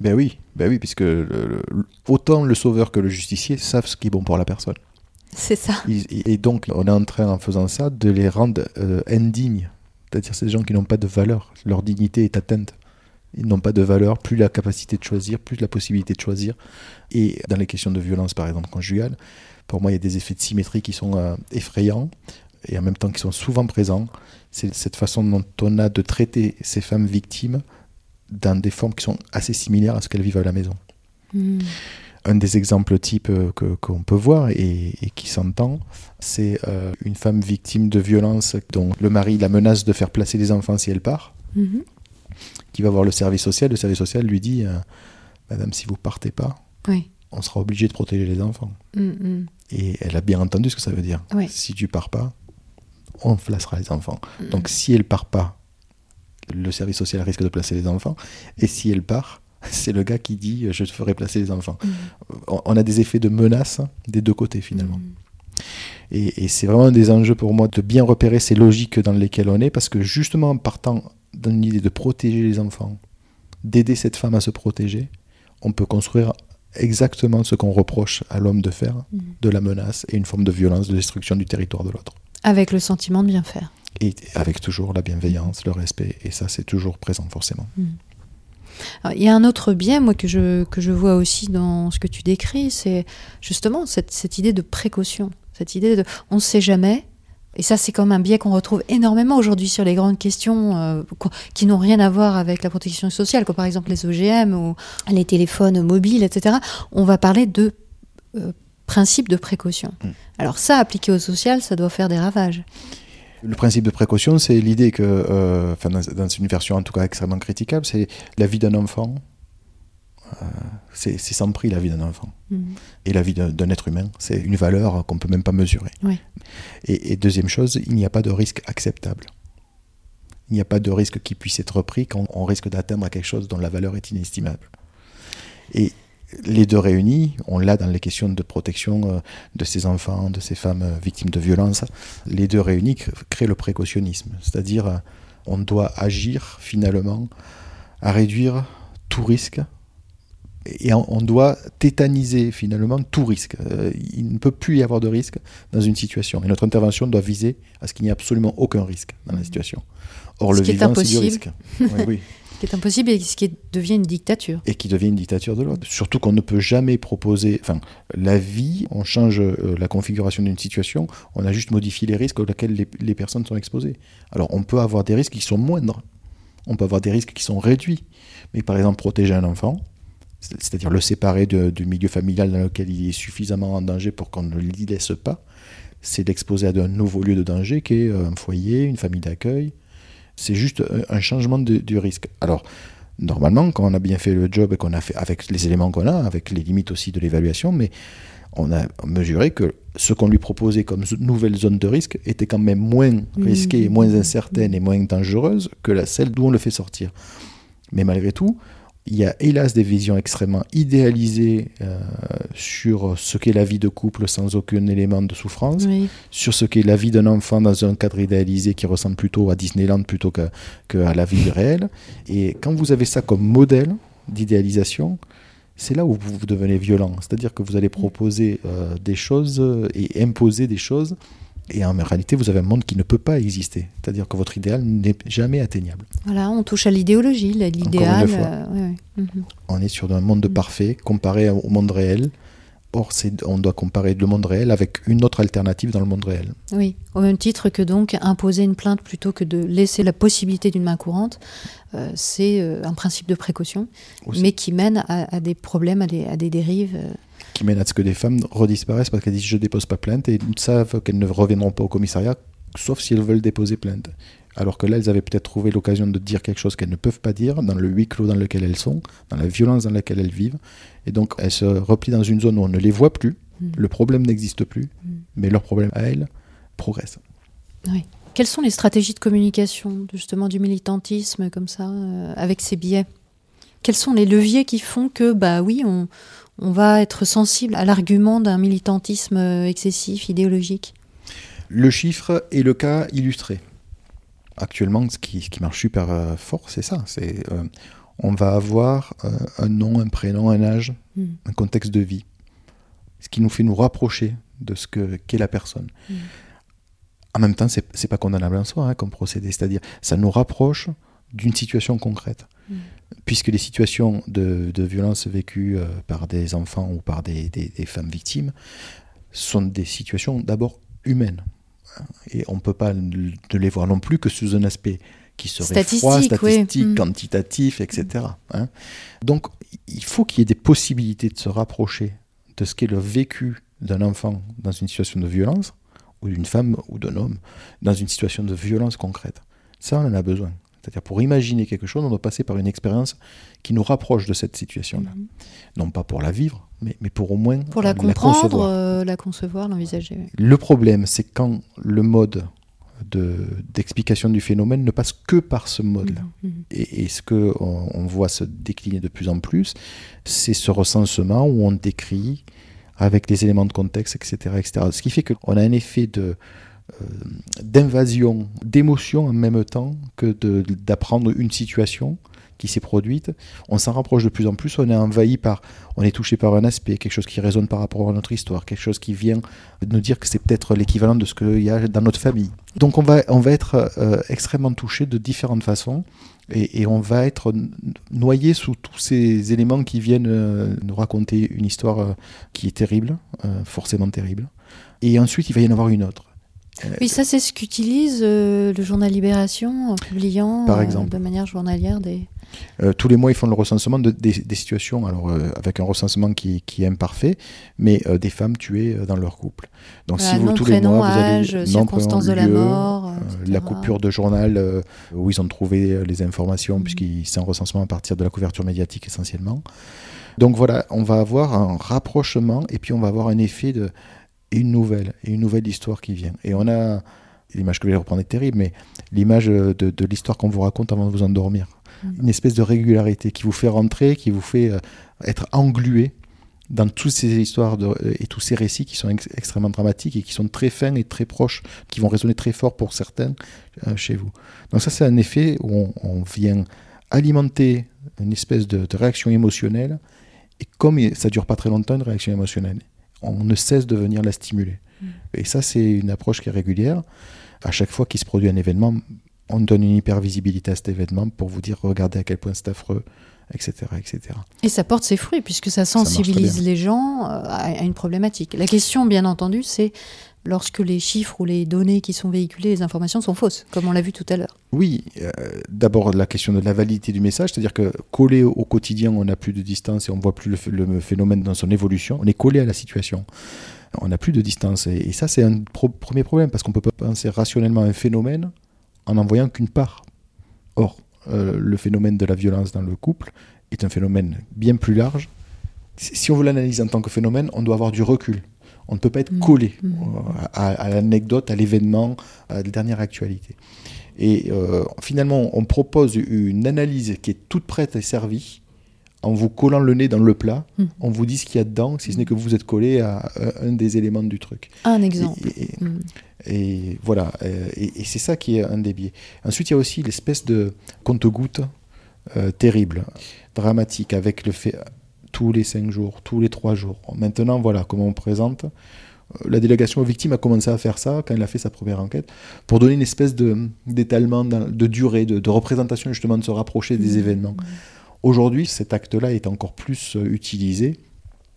Ben oui, ben oui, puisque le- le- autant le sauveur que le justicier savent ce qui est bon pour la personne. C'est ça. Et donc, on est en train, en faisant ça, de les rendre euh, indignes. C'est-à-dire, c'est des gens qui n'ont pas de valeur. Leur dignité est atteinte. Ils n'ont pas de valeur, plus la capacité de choisir, plus la possibilité de choisir. Et dans les questions de violence, par exemple, conjugale, pour moi, il y a des effets de symétrie qui sont euh, effrayants et en même temps qui sont souvent présents. C'est cette façon dont on a de traiter ces femmes victimes dans des formes qui sont assez similaires à ce qu'elles vivent à la maison Mm. Un des exemples types euh, que- qu'on peut voir et, et qui s'entend, c'est euh, une femme victime de violence dont le mari la menace de faire placer les enfants si elle part, Mhm. qui va voir le service social. Le service social lui dit euh, Madame, si vous partez pas, Oui. on sera obligé de protéger les enfants. Mm, mm. Et elle a bien entendu ce que ça veut dire. Oui. Si tu pars pas, on placera les enfants. Mm. Donc si elle part pas, le service social risque de placer les enfants. Et si elle part, c'est le gars qui dit je te ferai placer les enfants. Mm. On on a des effets de menace des deux côtés finalement. Mm. Et, et c'est vraiment un des enjeux pour moi de bien repérer ces logiques dans lesquelles on est, parce que justement en partant d'une idée de protéger les enfants, d'aider cette femme à se protéger, on peut construire exactement ce qu'on reproche à l'homme de faire, Mm. de la menace et une forme de violence, de destruction du territoire de l'autre. Avec le sentiment de bien faire. Et avec toujours la bienveillance, le respect, et ça c'est toujours présent forcément. Alors, il y a un autre biais, moi, que je, que je vois aussi dans ce que tu décris, c'est justement cette, cette idée de précaution. Cette idée de on ne sait jamais. Et ça, c'est comme un biais qu'on retrouve énormément aujourd'hui sur les grandes questions euh, qui n'ont rien à voir avec la protection sociale, comme par exemple les OGM ou les téléphones mobiles, etc. On va parler de euh, principe de précaution. Mm. Alors ça, appliqué au social, ça doit faire des ravages. Le principe de précaution, c'est l'idée que, euh, enfin, dans, dans une version en tout cas extrêmement critiquable, c'est la vie d'un enfant, euh, c'est sans prix la vie d'un enfant. Mhm. Et la vie d'un être humain, c'est une valeur qu'on peut même pas mesurer. Et deuxième chose, il n'y a pas de risque acceptable. Il n'y a pas de risque qui puisse être pris quand on risque d'atteindre quelque chose dont la valeur est inestimable. Et les deux réunis, on l'a dans les questions de protection euh, de ces enfants, de ces femmes euh, victimes de violences, les deux réunis créent le précautionnisme, c'est-à-dire euh, on doit agir finalement à réduire tout risque et on doit tétaniser finalement tout risque. Il ne peut plus y avoir de risque dans une situation. Et notre intervention doit viser à ce qu'il n'y ait absolument aucun risque dans la situation. Or, ce le vivant, c'est du risque. oui, oui. qui est impossible et ce qui devient une dictature. Et qui devient une dictature de l'autre. Surtout qu'on ne peut jamais proposer. Enfin, la vie, on change euh, la configuration d'une situation, on a juste modifié les risques auxquels les, les, personnes sont exposées. Alors, on peut avoir des risques qui sont moindres, on peut avoir des risques qui sont réduits. Mais par exemple, protéger un enfant, c'est-à-dire le séparer du milieu familial dans lequel il est suffisamment en danger pour qu'on ne l'y laisse pas, c'est l'exposer à un nouveau lieu de danger qui est un foyer, une famille d'accueil, c'est juste un changement de, du risque. Alors, normalement, quand on a bien fait le job et qu'on a fait avec les éléments qu'on a, avec les limites aussi de l'évaluation, mais on a mesuré que ce qu'on lui proposait comme nouvelle zone de risque était quand même moins mmh. risquée, moins incertaine et moins dangereuse que la, celle d'où on le fait sortir. Mais malgré tout, il y a hélas des visions extrêmement idéalisées euh, sur ce qu'est la vie de couple sans aucun élément de souffrance, sur ce qu'est la vie d'un enfant dans un cadre idéalisé qui ressemble plutôt à Disneyland plutôt qu'à la vie réelle. Et quand vous avez ça comme modèle d'idéalisation, c'est là où vous devenez violent. C'est-à-dire que vous allez proposer euh, des choses et imposer des choses et en réalité, vous avez un monde qui ne peut pas exister. C'est-à-dire que votre idéal n'est jamais atteignable. Voilà, on touche à l'idéologie, l'idéal. Euh, mhm. On est sur un monde mhm. parfait comparé au monde réel. Or, on doit comparer le monde réel avec une autre alternative dans le monde réel. Oui, au même titre que donc imposer une plainte plutôt que de laisser la possibilité d'une main courante, euh, c'est euh, un principe de précaution, mais qui mène à, des problèmes, à des, à des dérives qui mène à ce que des femmes redisparaissent parce qu'elles disent je dépose pas plainte et savent qu'elles ne reviendront pas au commissariat sauf si elles veulent déposer plainte. Alors que là, elles avaient peut-être trouvé l'occasion de dire quelque chose qu'elles ne peuvent pas dire dans le huis clos dans lequel elles sont, dans la violence dans laquelle elles vivent. Et donc, elles se replient dans une zone où on ne les voit plus, mm. le problème n'existe plus, mm. mais leur problème à elles progresse. Oui. Quelles sont les stratégies de communication justement du militantisme comme ça, euh, avec ces biais Quels sont les leviers qui font que, bah oui, on, on va être sensible à l'argument d'un militantisme euh, excessif, idéologique Le chiffre est le cas illustré. Actuellement, ce qui, marche super euh, fort, c'est ça. C'est euh, on va avoir un nom, un prénom, un âge, hmm. un contexte de vie, ce qui nous fait nous rapprocher de ce qu'est la personne. Hmm. En même temps, c'est n'est pas condamnable en soi hein, comme procédé, c'est-à-dire ça nous rapproche d'une situation concrète. Hmm puisque les situations de, violence vécues euh, par des enfants ou par des, femmes victimes sont des situations d'abord humaines. Et on ne peut pas ne les voir non plus que sous un aspect qui serait froid, statistique, mm. quantitatif, etc. Hein. Donc il faut qu'il y ait des possibilités de se rapprocher de ce qu'est le vécu d'un enfant dans une situation de violence, ou d'une femme ou d'un homme dans une situation de violence concrète. Ça, on en a besoin. C'est-à-dire pour imaginer quelque chose, on doit passer par une expérience qui nous rapproche de cette situation-là. Mhm. Non pas pour la vivre, mais, mais pour au moins pour la, comprendre, euh, la concevoir, l'envisager. Le problème, c'est quand le mode d'explication du phénomène ne passe que par ce mode-là. Mhm, mhm. Et, ce que on, voit se décliner de plus en plus, c'est ce recensement où on décrit avec des éléments de contexte, etc., etc. Ce qui fait qu'on a un effet de d'invasion, d'émotion en même temps que d'apprendre une situation qui s'est produite. On s'en rapproche de plus en plus, on est envahi par, on est touché par un aspect, quelque chose qui résonne par rapport à notre histoire, quelque chose qui vient nous dire que c'est peut-être l'équivalent de ce qu'il y a dans notre famille. Donc on va, on va être euh, extrêmement touché de différentes façons et, on va être noyé sous tous ces éléments qui viennent euh, nous raconter une histoire qui est terrible, forcément terrible. Et ensuite, il va y en avoir une autre. Oui, ça c'est ce qu'utilise euh, le journal Libération en publiant Par euh, exemple. de manière journalière des... Euh, tous les mois, ils font le recensement de, des, situations, alors avec un recensement qui, qui est imparfait, mais des femmes tuées dans leur couple. Donc, si vous tous les mois, vous avez circonstances de la mort, la coupure de journal où ils ont trouvé les informations, puisque mm. c'est un recensement à partir de la couverture médiatique essentiellement. Donc voilà, on va avoir un rapprochement et puis on va avoir un effet de une nouvelle, et une nouvelle histoire qui vient. Et on a, l'image que je vais reprendre est terrible, mais l'image de, l'histoire qu'on vous raconte avant de vous endormir. Mm. Une espèce de régularité qui vous fait rentrer, qui vous fait euh, être englué dans toutes ces histoires de, et tous ces récits qui sont ex- extrêmement dramatiques et qui sont très fins et très proches, qui vont résonner très fort pour certains euh, chez vous. Donc ça, c'est un effet où on, on vient alimenter une espèce de, de réaction émotionnelle, et comme ça dure pas très longtemps, une réaction émotionnelle, on ne cesse de venir la stimuler. Et ça, c'est une approche qui est régulière. À chaque fois qu'il se produit un événement, on donne une hypervisibilité à cet événement pour vous dire regardez à quel point c'est affreux, etc., etc. Et ça porte ses fruits puisque ça sensibilise les gens euh, à une problématique. La question, bien entendu, c'est lorsque les chiffres ou les données qui sont véhiculées, les informations sont fausses, comme on l'a vu tout à l'heure. Oui, euh, d'abord la question de la validité du message, c'est-à-dire que collé au, quotidien, on n'a plus de distance et on voit plus le, ph- le phénomène dans son évolution. On est collé à la situation. On n'a plus de distance. Et, ça, c'est un premier problème parce qu'on peut pas penser rationnellement à un phénomène en n'en voyant qu'une part. Or, euh, le phénomène de la violence dans le couple est un phénomène bien plus large. Si on veut l'analyser en tant que phénomène, on doit avoir du recul. On ne peut pas être Mm. collé Mm. euh, à, à l'anecdote, à l'événement, à la dernière actualité. Et euh, finalement, on propose une analyse qui est toute prête et servie en vous collant le nez dans le plat. Mm. On vous dit ce qu'il y a dedans, si ce n'est que vous êtes collé à un, des éléments du truc. Un exemple. Et, et- et voilà, euh, et, et c'est ça qui est un des biais. Ensuite, il y a aussi l'espèce de compte-goutte euh, terrible, dramatique, avec le fait tous les cinq jours, tous les trois jours. Maintenant, voilà comment on présente. Euh, La délégation aux victimes a commencé à faire ça quand elle a fait sa première enquête, pour donner une espèce d'étalement, de durée, de, de représentation justement, de se rapprocher des Mmh. événements. Aujourd'hui, cet acte-là est encore plus euh, utilisé,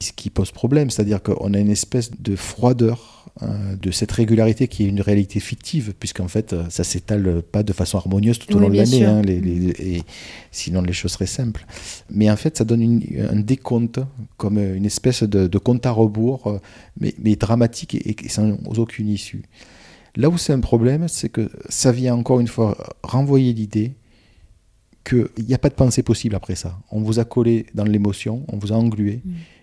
ce qui pose problème, c'est-à-dire qu'on a une espèce de froideur euh, de cette régularité qui est une réalité fictive, puisqu'en fait, euh, ça s'étale pas de façon harmonieuse tout au Oui, long de l'année, hein, les- les- et sinon les choses seraient simples. Mais en fait, ça donne une- un décompte, comme une espèce de, de compte à rebours, euh, mais, mais dramatique et, et sans aucune issue. Là où c'est un problème, c'est que ça vient encore une fois renvoyer l'idée qu'il n'y a pas de pensée possible après ça. On vous a collé dans l'émotion, on vous a englué,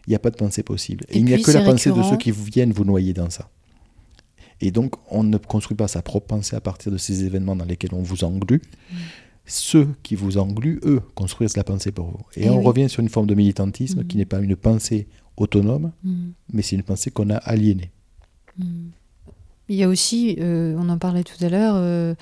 il Mm. n'y a pas de pensée possible. Et, Et il n'y a que la pensée de ceux qui viennent vous noyer dans ça. Et donc, on ne construit pas sa propre pensée à partir de ces événements dans lesquels on vous englue. Mm. Ceux qui vous engluent, eux, construisent la pensée pour vous. Et, Eh on oui. revient sur une forme de militantisme Mm. qui n'est pas une pensée autonome, Mm. mais c'est une pensée qu'on a aliénée. Mm. Il y a aussi, euh, on en parlait tout à l'heure, euh,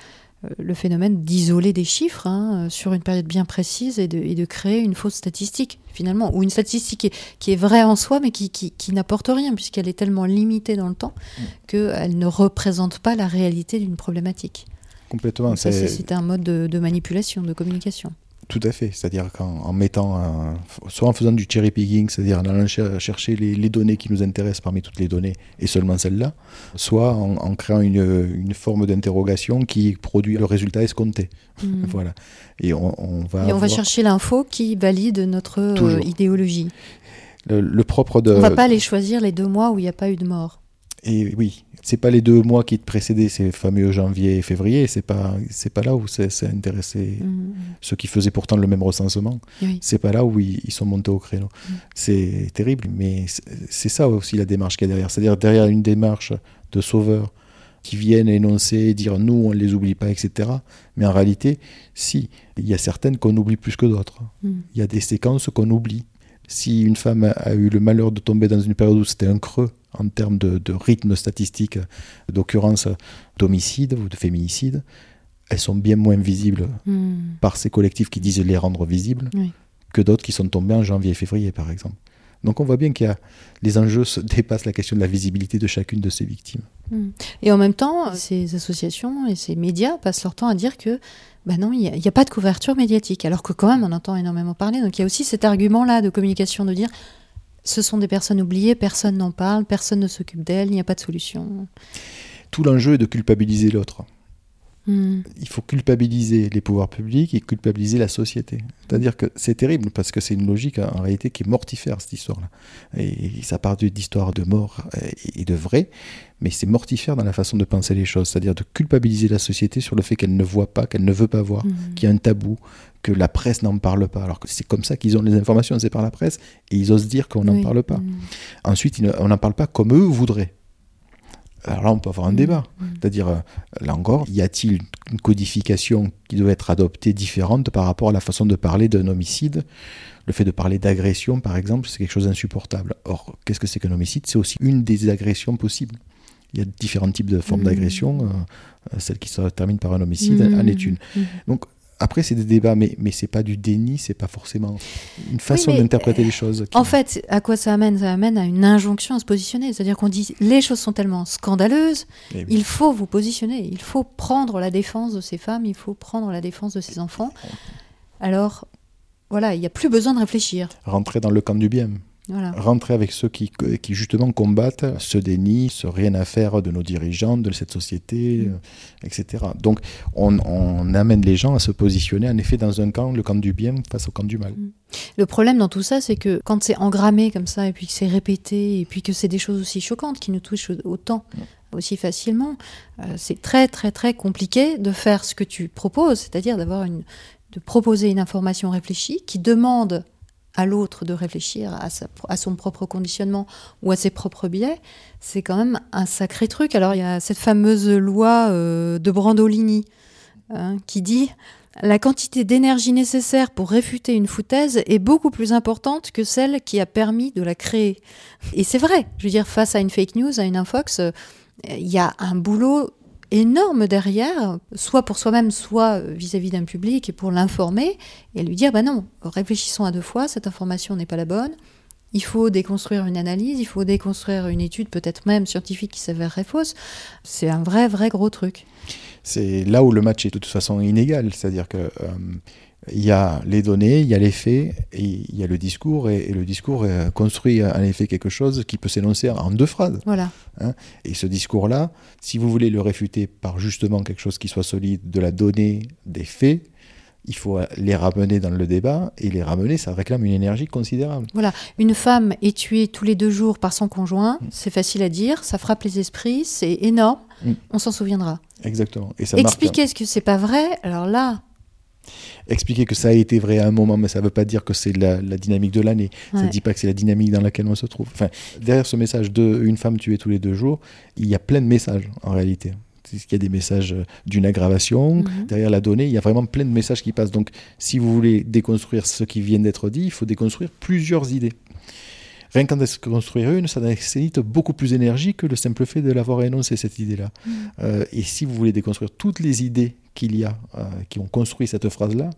le phénomène d'isoler des chiffres hein, euh, sur une période bien précise et de, et de créer une fausse statistique, finalement, ou une statistique qui est, qui est vraie en soi, mais qui, qui, qui n'apporte rien, puisqu'elle est tellement limitée dans le temps Mm. qu'elle ne représente pas la réalité d'une problématique. Complètement. C'est- un mode de, de manipulation, de communication. Tout à fait. C'est-à-dire qu'en en mettant, un- soit en faisant du cherry picking, c'est-à-dire en allant cher- chercher les, les données qui nous intéressent parmi toutes les données et seulement celles-là, soit en, en créant une, une forme d'interrogation qui produit le résultat escompté. Mm. Voilà. Et on, on va. Et on va chercher l'info qui valide notre euh, idéologie. le, le propre de. On va pas aller choisir les deux mois où il n'y a pas eu de mort. Et oui, c'est pas les deux mois qui te précédaient, ces fameux janvier et février. C'est pas, c'est pas là où c'est intéressé Mm. ceux qui faisaient pourtant le même recensement. Oui. c'est pas là où ils, ils sont montés au créneau. Mm. C'est terrible, mais c'est- ça aussi la démarche qu'il y a derrière. C'est-à-dire derrière une démarche de sauveurs qui viennent énoncer, dire nous on ne les oublie pas, etc. Mais en réalité, si, il y a certaines qu'on oublie plus que d'autres. Mm. Il y a des séquences qu'on oublie. Si une femme a eu le malheur de tomber dans une période où c'était un creux en termes de, de rythme statistique, d'occurrence d'homicide ou de féminicide, elles sont bien moins visibles Mm. par ces collectifs qui disent les rendre visibles Oui. que d'autres qui sont tombés en janvier et février, par exemple. Donc on voit bien qu'il y a les enjeux se dépassent la question de la visibilité de chacune de ces victimes. Mm. Et en même temps, ces associations et ces médias passent leur temps à dire que bah non, il n'y a, pas de couverture médiatique, alors que quand même on entend énormément parler. Donc il y a aussi cet argument-là de communication de dire ce sont des personnes oubliées, personne n'en parle, personne ne s'occupe d'elles, il n'y a pas de solution. Tout l'enjeu est de culpabiliser l'autre. Mm. Il faut culpabiliser les pouvoirs publics et culpabiliser la société. C'est-à-dire que c'est terrible parce que c'est une logique en réalité qui est mortifère cette histoire-là. Et ça part d'histoires de mort et de vrai, mais c'est mortifère dans la façon de penser les choses. C'est-à-dire de culpabiliser la société sur le fait qu'elle ne voit pas, qu'elle ne veut pas voir, Mm. qu'il y a un tabou, que la presse n'en parle pas. Alors que c'est comme ça qu'ils ont les informations, c'est par la presse, et ils osent dire qu'on n'en Oui. parle pas. Mm. Ensuite, on n'en parle pas comme eux voudraient. alors là, on peut avoir un débat. C'est-à-dire, euh, là encore, y a-t-il une codification qui doit être adoptée différente par rapport à la façon de parler d'un homicide? Le fait de parler d'agression, par exemple, c'est quelque chose d'insupportable. Or, qu'est-ce que c'est qu'un homicide? C'est aussi une des agressions possibles. Il y a différents types de formes d'agression. Euh, celle qui se termine par un homicide en est une. Donc, après, c'est des débats, mais, mais c'est pas du déni, c'est pas forcément une façon d'interpréter les choses. En fait, à quoi ça amène? Ça amène à une injonction à se positionner. C'est-à-dire qu'on dit les choses sont tellement scandaleuses, Eh oui. il faut vous positionner, il faut prendre la défense de ces femmes, il faut prendre la défense de ces enfants. Alors, voilà, il n'y a plus besoin de réfléchir. Rentrer dans le camp du bien. Voilà. Rentrer avec ceux qui, qui justement combattent ce déni, ce rien à faire de nos dirigeants, de cette société, euh, etc. Donc on, on amène les gens à se positionner en effet dans un camp, le camp du bien face au camp du mal. Le problème dans tout ça, c'est que quand c'est engrammé comme ça, et puis que c'est répété, et puis que c'est des choses aussi choquantes qui nous touchent autant, aussi facilement, euh, c'est très très très compliqué de faire ce que tu proposes, c'est-à-dire d'avoir une, de proposer une information réfléchie qui demande à l'autre de réfléchir à, son propre conditionnement ou à ses propres biais, c'est quand même un sacré truc. Alors il y a cette fameuse loi euh, de Brandolini hein, qui dit la quantité d'énergie nécessaire pour réfuter une foutaise est beaucoup plus importante que celle qui a permis de la créer. Et c'est vrai, je veux dire, face à une fake news, à une infox, euh, il y a un boulot énorme derrière, soit pour soi-même, soit euh, vis-à-vis d'un public, et pour l'informer, et lui dire, bah non, réfléchissons à deux fois, cette information n'est pas la bonne, il faut déconstruire une analyse, il faut déconstruire une étude, peut-être même scientifique, qui s'avérerait fausse. C'est un vrai, vrai gros truc. C'est là où le match est de toute façon inégal, c'est-à-dire que euh, il y a les données, il y a les faits, et il y a le discours, et, et le discours euh, construit en effet quelque chose qui peut s'énoncer en deux phrases. Voilà. Et ce discours-là, si vous voulez le réfuter par justement quelque chose qui soit solide, de la donnée, des faits, il faut les ramener dans le débat, et les ramener, ça réclame une énergie considérable. Voilà, une femme est tuée tous les deux jours par son conjoint, c'est facile à dire, ça frappe les esprits, c'est énorme, Mm. on s'en souviendra. Exactement. Et ça marque- Expliquer ce que c'est pas vrai, alors là, expliquer que ça a été vrai à un moment, mais ça ne veut pas dire que c'est la, la dynamique de l'année. Ça ne dit pas que c'est la dynamique dans laquelle on se trouve. Enfin, derrière ce message de une femme tuée tous les deux jours, il y a plein de messages en réalité. Qu'il y a des messages d'une aggravation. Mhm. Derrière la donnée, il y a vraiment plein de messages qui passent. Donc, si vous voulez déconstruire ce qui vient d'être dit, il faut déconstruire plusieurs idées. Rien qu'en déconstruire une, ça nécessite beaucoup plus d'énergie que le simple fait de l'avoir énoncé, cette idée-là. Euh, et si vous voulez déconstruire toutes les idées qu'il y a, euh, qui ont construit cette phrase-là,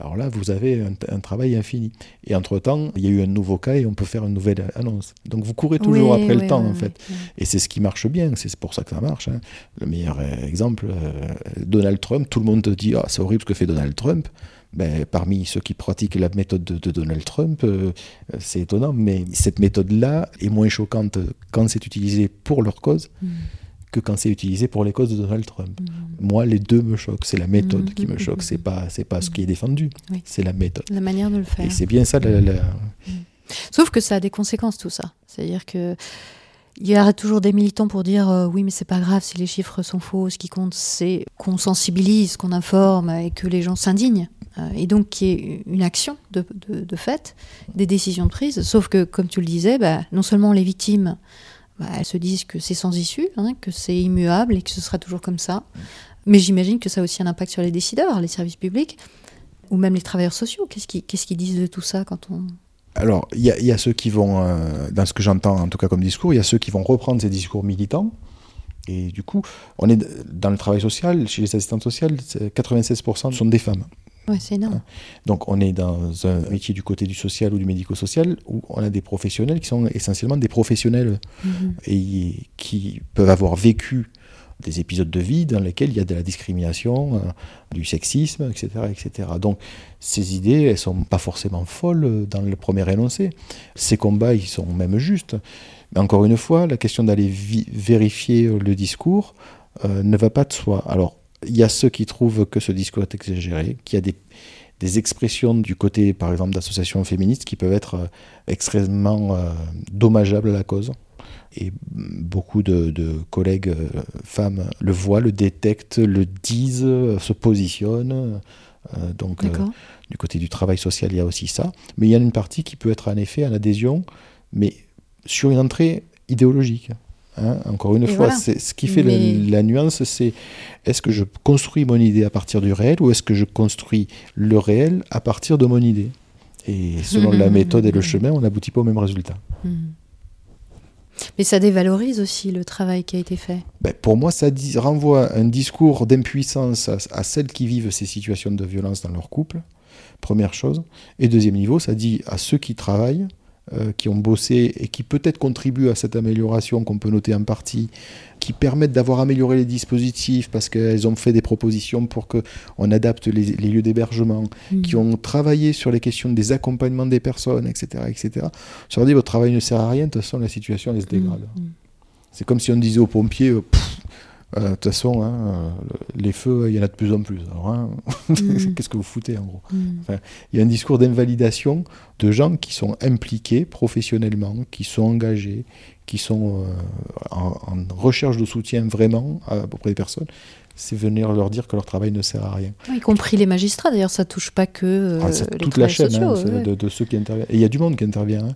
alors là, vous avez un, un travail infini. Et entre-temps, il y a eu un nouveau cas et on peut faire une nouvelle annonce. Donc vous courez toujours Oui, après oui, le temps, oui, en fait. Et c'est ce qui marche bien, c'est pour ça que ça marche. hein. Le meilleur euh, exemple, euh, Donald Trump, tout le monde te dit ah, c'est horrible ce que fait Donald Trump. Ben, parmi ceux qui pratiquent la méthode de, de Donald Trump, euh, c'est étonnant, mais cette méthode-là est moins choquante quand c'est utilisé pour leur cause Mm. que quand c'est utilisé pour les causes de Donald Trump. Moi, les deux me choquent. C'est la méthode Mm, qui me mm, choque. mm, C'est pas, c'est pas ce qui est défendu. Oui. C'est la méthode. La manière de le faire. Et c'est bien ça. la- la- Sauf que ça a des conséquences tout ça. C'est-à-dire que il y aura toujours des militants pour dire euh, oui mais c'est pas grave si les chiffres sont faux, ce qui compte c'est qu'on sensibilise, qu'on informe et que les gens s'indignent. Euh, et donc qu'il y ait une action de, fait, des décisions prises. Sauf que comme tu le disais, bah, non seulement les victimes, bah, elles se disent que c'est sans issue, hein, que c'est immuable et que ce sera toujours comme ça. Mais j'imagine que ça a aussi un impact sur les décideurs, les services publics, ou même les travailleurs sociaux. Qu'est-ce qu'ils disent de tout ça quand on... Alors, il y, a- ceux qui vont, euh, dans ce que j'entends en tout cas comme discours, il y a ceux qui vont reprendre ces discours militants. Et du coup, on est dans le travail social, chez les assistantes sociales, c'est 96% sont des femmes. Ouais, c'est énorme. Donc on est dans un métier du côté du social ou du médico-social où on a des professionnels qui sont essentiellement des professionnels Mhm. et qui peuvent avoir vécu des épisodes de vie dans lesquels il y a de la discrimination, euh, du sexisme, etc., etc. Donc ces idées, elles sont pas forcément folles dans le premier énoncé. Ces combats, ils sont même justes. Mais encore une fois, la question d'aller vérifier le discours euh, ne va pas de soi. Alors, il y a ceux qui trouvent que ce discours est exagéré, qu'il y a des, des expressions du côté, par exemple, d'associations féministes qui peuvent être euh, extrêmement euh, dommageables à la cause. Et beaucoup de, de collègues euh, femmes le voient, le détectent, le disent, se positionnent. Euh, donc, du côté du travail social, il y a aussi ça. Mais il y a une partie qui peut être en effet en adhésion, mais sur une entrée idéologique. Hein, encore une Et fois, voilà. c'est ce qui fait Mais- la nuance, c'est est-ce que je construis mon idée à partir du réel ou est-ce que je construis le réel à partir de mon idée? Et selon la méthode et le chemin, on n'aboutit pas au même résultat. Mhm. Mais ça dévalorise aussi le travail qui a été fait. Ben, pour moi, ça renvoie un discours d'impuissance à, à celles qui vivent ces situations de violence dans leur couple, première chose. Et deuxième niveau, ça dit à ceux qui travaillent, euh, qui ont bossé et qui peut-être contribuent à cette amélioration qu'on peut noter en partie, qui permettent d'avoir amélioré les dispositifs parce qu'elles ont fait des propositions pour qu'on adapte les, les lieux d'hébergement, qui ont travaillé sur les questions des accompagnements des personnes, etc. etc. Je leur dis, votre travail ne sert à rien, de toute façon, la situation, elle se dégrade. Mhm. C'est comme si on disait aux pompiers, euh, Pff, euh, de toute façon, hein, euh, les feux, il y en a de plus en plus. Alors, hein, Mhm. qu'est-ce que vous foutez en gros? Mhm. Il y a un discours d'invalidation de gens qui sont impliqués professionnellement, qui sont engagés, qui sont euh, en, en recherche de soutien vraiment euh, auprès des personnes. C'est venir leur dire que leur travail ne sert à rien. Y compris les magistrats, d'ailleurs, ça touche pas que Ah, les toute la chaîne hein, sociaux, ouais. de, de ceux qui interviennent. Et il y a du monde qui intervient.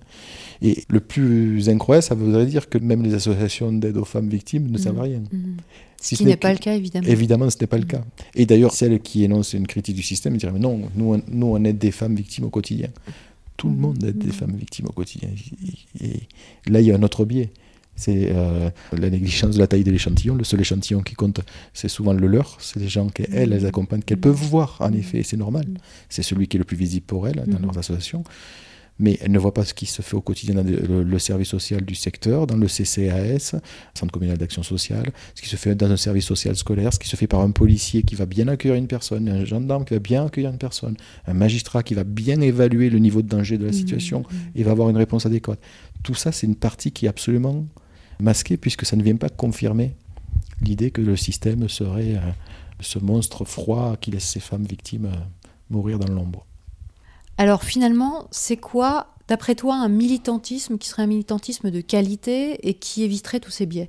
Et le plus incroyable, ça voudrait dire que même les associations d'aide aux femmes victimes ne servent à rien. Mhm. Si Ce qui ce n'est pas que- le cas, évidemment. Évidemment, ce n'est pas le Mm. cas. Et d'ailleurs, celle qui énonce une critique du système dirait Mais non, nous, on- nous, on aide des femmes victimes au quotidien. Tout le Mm. monde aide des Mm. femmes victimes au quotidien. Et, là, il y a un autre biais. C'est euh, la négligence de la taille de l'échantillon. Le seul échantillon qui compte, c'est souvent le leur. C'est les gens qu'elles, Mm. elles accompagnent, qu'elles peuvent voir, en effet, et c'est normal. Mm. C'est celui qui est le plus visible pour elles dans Mm. leurs associations. Mais elles ne voient pas ce qui se fait au quotidien dans le, le service social du secteur, dans le CCAS, Centre communal d'action sociale, ce qui se fait dans un service social scolaire, ce qui se fait par un policier qui va bien accueillir une personne, un gendarme qui va bien accueillir une personne, un magistrat qui va bien évaluer le niveau de danger de la situation Mhm. et va avoir une réponse adéquate. Tout ça, c'est une partie qui est absolument masquée puisque ça ne vient pas confirmer l'idée que le système serait euh, ce monstre froid qui laisse ces femmes victimes euh, mourir dans l'ombre. Alors finalement, c'est quoi, d'après toi, un militantisme qui serait un militantisme de qualité et qui éviterait tous ces biais?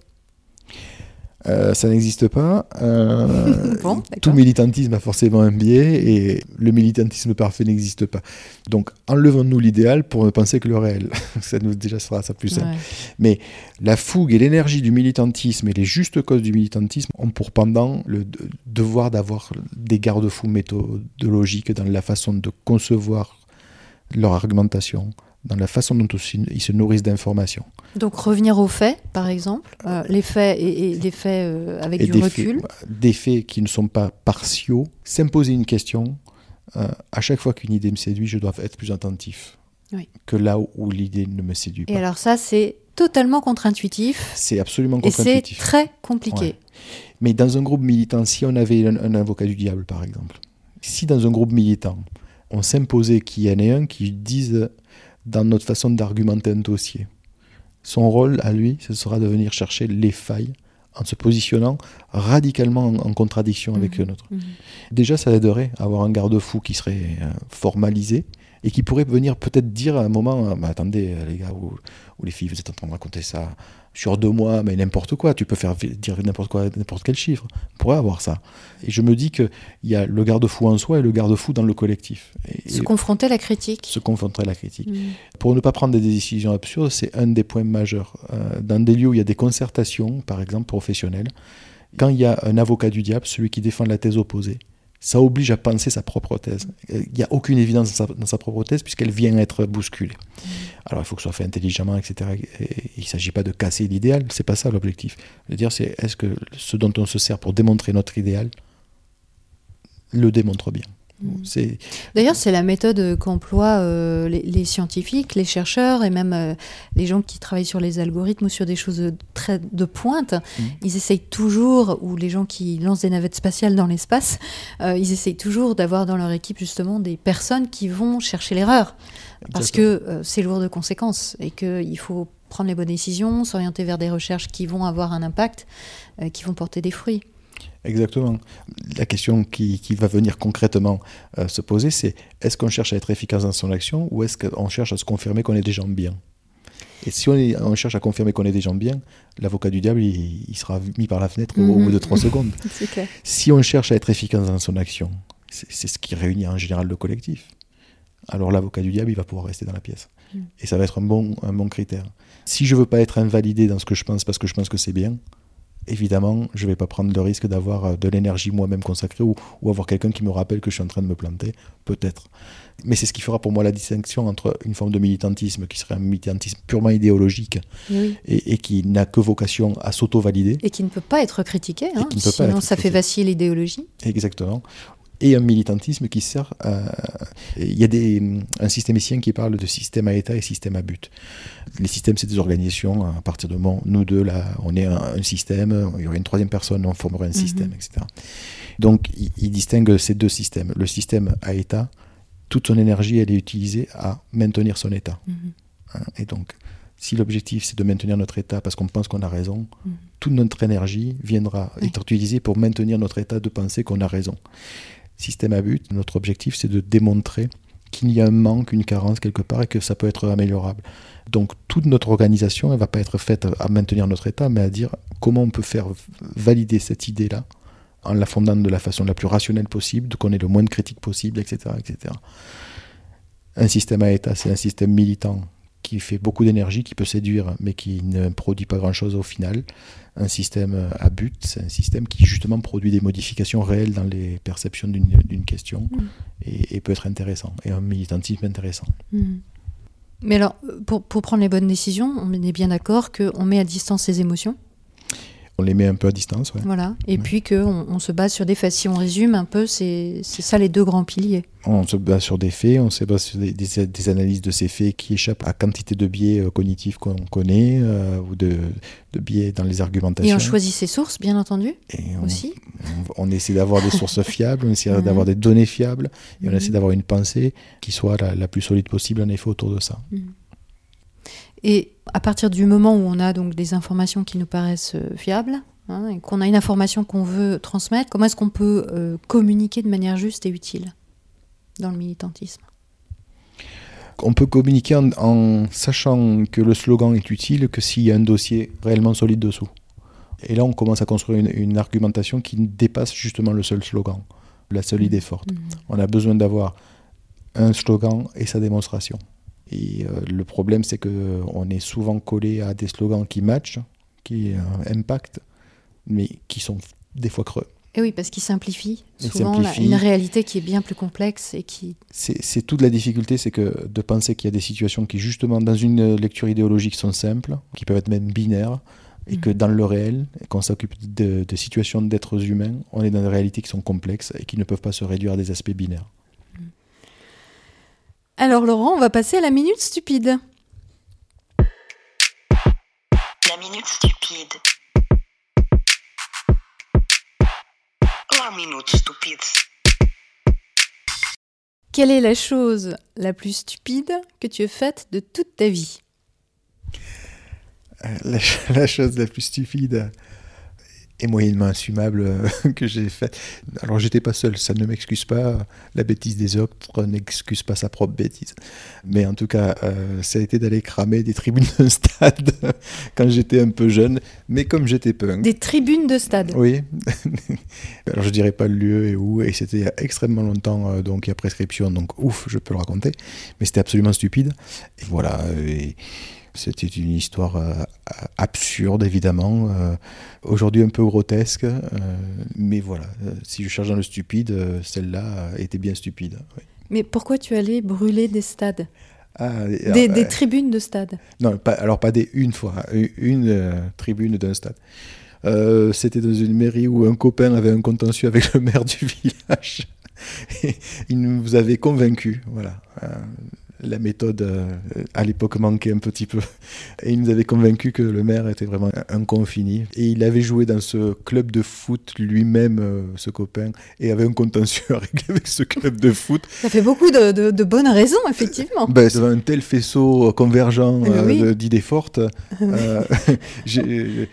Euh, ça n'existe pas. Euh, Bon, tout militantisme a forcément un biais et le militantisme parfait n'existe pas. Donc enlevons-nous l'idéal pour ne penser que le réel. ça nous déjà sera ça plus simple. Ouais. Mais la fougue et l'énergie du militantisme et les justes causes du militantisme ont pour pendant le de- devoir d'avoir des garde-fous méthodologiques dans la façon de concevoir leur argumentation, dans la façon dont ils se nourrissent d'informations. Donc revenir aux faits, par exemple, euh, les faits et, et les faits euh, avec et du des recul. faits, des faits qui ne sont pas partiaux, s'imposer une question, euh, à chaque fois qu'une idée me séduit, je dois être plus attentif Oui. que là où l'idée ne me séduit Et pas. alors ça, c'est totalement contre-intuitif C'est absolument et c'est contre-intuitif. très compliqué. Ouais. Mais dans un groupe militant, si on avait un, un avocat du diable, par exemple, si dans un groupe militant, on s'imposait qu'il y en ait un qui dise dans notre façon d'argumenter un dossier, son rôle à lui, ce sera de venir chercher les failles en se positionnant radicalement en, en contradiction avec Mhm. notre. Mhm. Déjà, ça aiderait à avoir un garde-fou qui serait euh, formalisé et qui pourrait venir peut-être dire à un moment euh, Bah, attendez, euh, les gars, ou, ou les filles, vous êtes en train de raconter ça sur deux mois, mais n'importe quoi, tu peux faire dire n'importe quoi, n'importe quel chiffre. On pourrait avoir ça. Et je me dis qu'il y a le garde-fou en soi et le garde-fou dans le collectif. Et, Se et confronter à la critique. se confronter à la critique. Mhm. Pour ne pas prendre des décisions absurdes, c'est un des points majeurs. Euh, dans des lieux où il y a des concertations, par exemple professionnelles, quand il y a un avocat du diable, celui qui défend la thèse opposée, ça oblige à penser sa propre thèse. Il n'y a aucune évidence dans sa, propre thèse puisqu'elle vient être bousculée. Alors il faut que ce soit fait intelligemment, etc. Et il ne s'agit pas de casser l'idéal, c'est pas ça l'objectif. Le dire, c'est est-ce que ce dont on se sert pour démontrer notre idéal le démontre bien? C'est D'ailleurs, c'est la méthode qu'emploient euh, les, les scientifiques, les chercheurs et même euh, les gens qui travaillent sur les algorithmes ou sur des choses de, très de pointe. Mhm. Ils essayent toujours, ou les gens qui lancent des navettes spatiales dans l'espace, euh, ils essayent toujours d'avoir dans leur équipe justement des personnes qui vont chercher l'erreur. Parce que euh, c'est lourd de conséquences et qu'il faut prendre les bonnes décisions, s'orienter vers des recherches qui vont avoir un impact, euh, qui vont porter des fruits. Exactement. La question qui, qui va venir concrètement euh, se poser, c'est est-ce qu'on cherche à être efficace dans son action ou est-ce qu'on cherche à se confirmer qu'on est des gens bien? Et si on, est- on cherche à confirmer qu'on est des gens bien, l'avocat du diable, il, il sera mis par la fenêtre au, au Mhm. bout de trois secondes. C'est clair. Si on cherche à être efficace dans son action, c'est ce qui réunit en général le collectif. Alors l'avocat du diable, il va pouvoir rester dans la pièce. Et ça va être un bon, un bon critère. Si je veux pas être invalidé dans ce que je pense parce que je pense que c'est bien, évidemment, je vais pas prendre le risque d'avoir euh, de l'énergie moi-même consacrée ou, ou avoir quelqu'un qui me rappelle que je suis en train de me planter, peut-être. Mais c'est ce qui fera pour moi la distinction entre une forme de militantisme qui serait un militantisme purement idéologique Oui. et, et qui n'a que vocation à s'auto-valider, Et qui ne peut pas être critiqué, hein, ne sinon ça fait vaciller l'idéologie. exactement, et un militantisme qui sert à... Il y a des, un systémicien qui parle de système à État et système à but. Les systèmes, c'est des organisations, à partir de moment, nous deux, là, on est un, un système, il y aurait une troisième personne, on formerait un Mhm. système, etc. Donc, il, il distingue ces deux systèmes. Le système à État, toute son énergie, elle est utilisée à maintenir son État. Mhm. Hein, Et donc, si l'objectif c'est de maintenir notre état parce qu'on pense qu'on a raison, Mhm. toute notre énergie viendra Oui. être utilisée pour maintenir notre état de penser qu'on a raison. Système à but, notre objectif c'est de démontrer qu'il y a un manque, une carence quelque part et que ça peut être améliorable. Donc toute notre organisation, elle va pas être faite à maintenir notre état, mais à dire comment on peut faire valider cette idée-là en la fondant de la façon la plus rationnelle possible, de qu'on ait le moins de critiques possible, etc., etc. Un système à état, c'est un système militant qui fait beaucoup d'énergie, qui peut séduire, mais qui ne produit pas grand-chose au final. Un système à but, c'est un système qui justement produit des modifications réelles dans les perceptions d'une question Mm. et, et peut être intéressant, et un militantisme intéressant. Mhm. Mais alors, pour, pour prendre les bonnes décisions, on est bien d'accord qu'on met à distance ses émotions, On les met un peu à distance, ouais. voilà, et Ouais. puis qu'on on se base sur des faits. Si on résume un peu, c'est ça les deux grands piliers. On se base sur des faits, on se base sur des, des- des analyses de ces faits qui échappent à quantité de biais euh, cognitifs qu'on connaît euh, ou de, de biais dans les argumentations. Et on choisit ses sources, bien entendu, Et on, aussi. on- on essaie d'avoir des sources fiables, on essaie d'avoir des données fiables et on Mhm. essaie d'avoir une pensée qui soit la, la plus solide possible en effet autour de ça. Et à partir du moment où on a donc des informations qui nous paraissent euh, fiables, hein, et qu'on a une information qu'on veut transmettre, comment est-ce qu'on peut euh, communiquer de manière juste et utile dans le militantisme? On peut communiquer en, en sachant que le slogan est utile que s'il y a un dossier réellement solide dessous. Et là, on commence à construire une, une argumentation qui dépasse justement le seul slogan, la seule idée forte. Mhm. On a besoin d'avoir un slogan et sa démonstration. Et euh, le problème, c'est que on est souvent collé à des slogans qui matchent, qui euh, impactent, mais qui sont des fois creux. Et oui, parce qu'il simplifie Il souvent simplifie. une réalité qui est bien plus complexe et qui... C'est toute la difficulté, c'est que de penser qu'il y a des situations qui, justement, dans une lecture idéologique, sont simples, qui peuvent être même binaires, et que Mhm. dans le réel, quand on s'occupe de, de situations d'êtres humains, on est dans des réalités qui sont complexes et qui ne peuvent pas se réduire à des aspects binaires. Alors Laurent, on va passer à la minute stupide. La minute stupide. La minute stupide. Quelle est la chose la plus stupide que tu aies faite de toute ta vie? Euh, La, la chose la plus stupide et moyennement assumable euh, que j'ai faite. Alors j'étais pas seul, ça ne m'excuse pas. La bêtise des autres n'excuse pas sa propre bêtise. Mais en tout cas, euh, ça a été d'aller cramer des tribunes d'un stade quand j'étais un peu jeune. Mais comme j'étais punk. Des tribunes de stade. Oui. Alors je dirais pas le lieu et où, et c'était il y a extrêmement longtemps, euh, donc il y a prescription, donc ouf, je peux le raconter. Mais c'était absolument stupide. Et voilà. et c'était une histoire euh, absurde, évidemment. euh, Aujourd'hui un peu grotesque, euh, mais voilà. si je cherche dans le stupide, celle-là était bien stupide. oui. Mais pourquoi tu allais brûler des stades Ah, des, tribunes de stade Non, pas, alors pas des une fois, une, une, tribune d'un stade. C'était dans une mairie où un copain avait un contentieux avec le maire du village. Il nous avait convaincus, voilà. Euh, la méthode euh, à l'époque manquait un petit peu. Et il nous avait convaincus que le maire était vraiment un, confini. Et il avait joué dans ce club de foot lui-même, euh, ce copain, et avait un contentieux à régler avec ce club de foot. Ça fait beaucoup de, de- de bonnes raisons, effectivement. Ben, devant un tel faisceau convergent Eh ben euh, oui. d'idées fortes, euh, j'ai-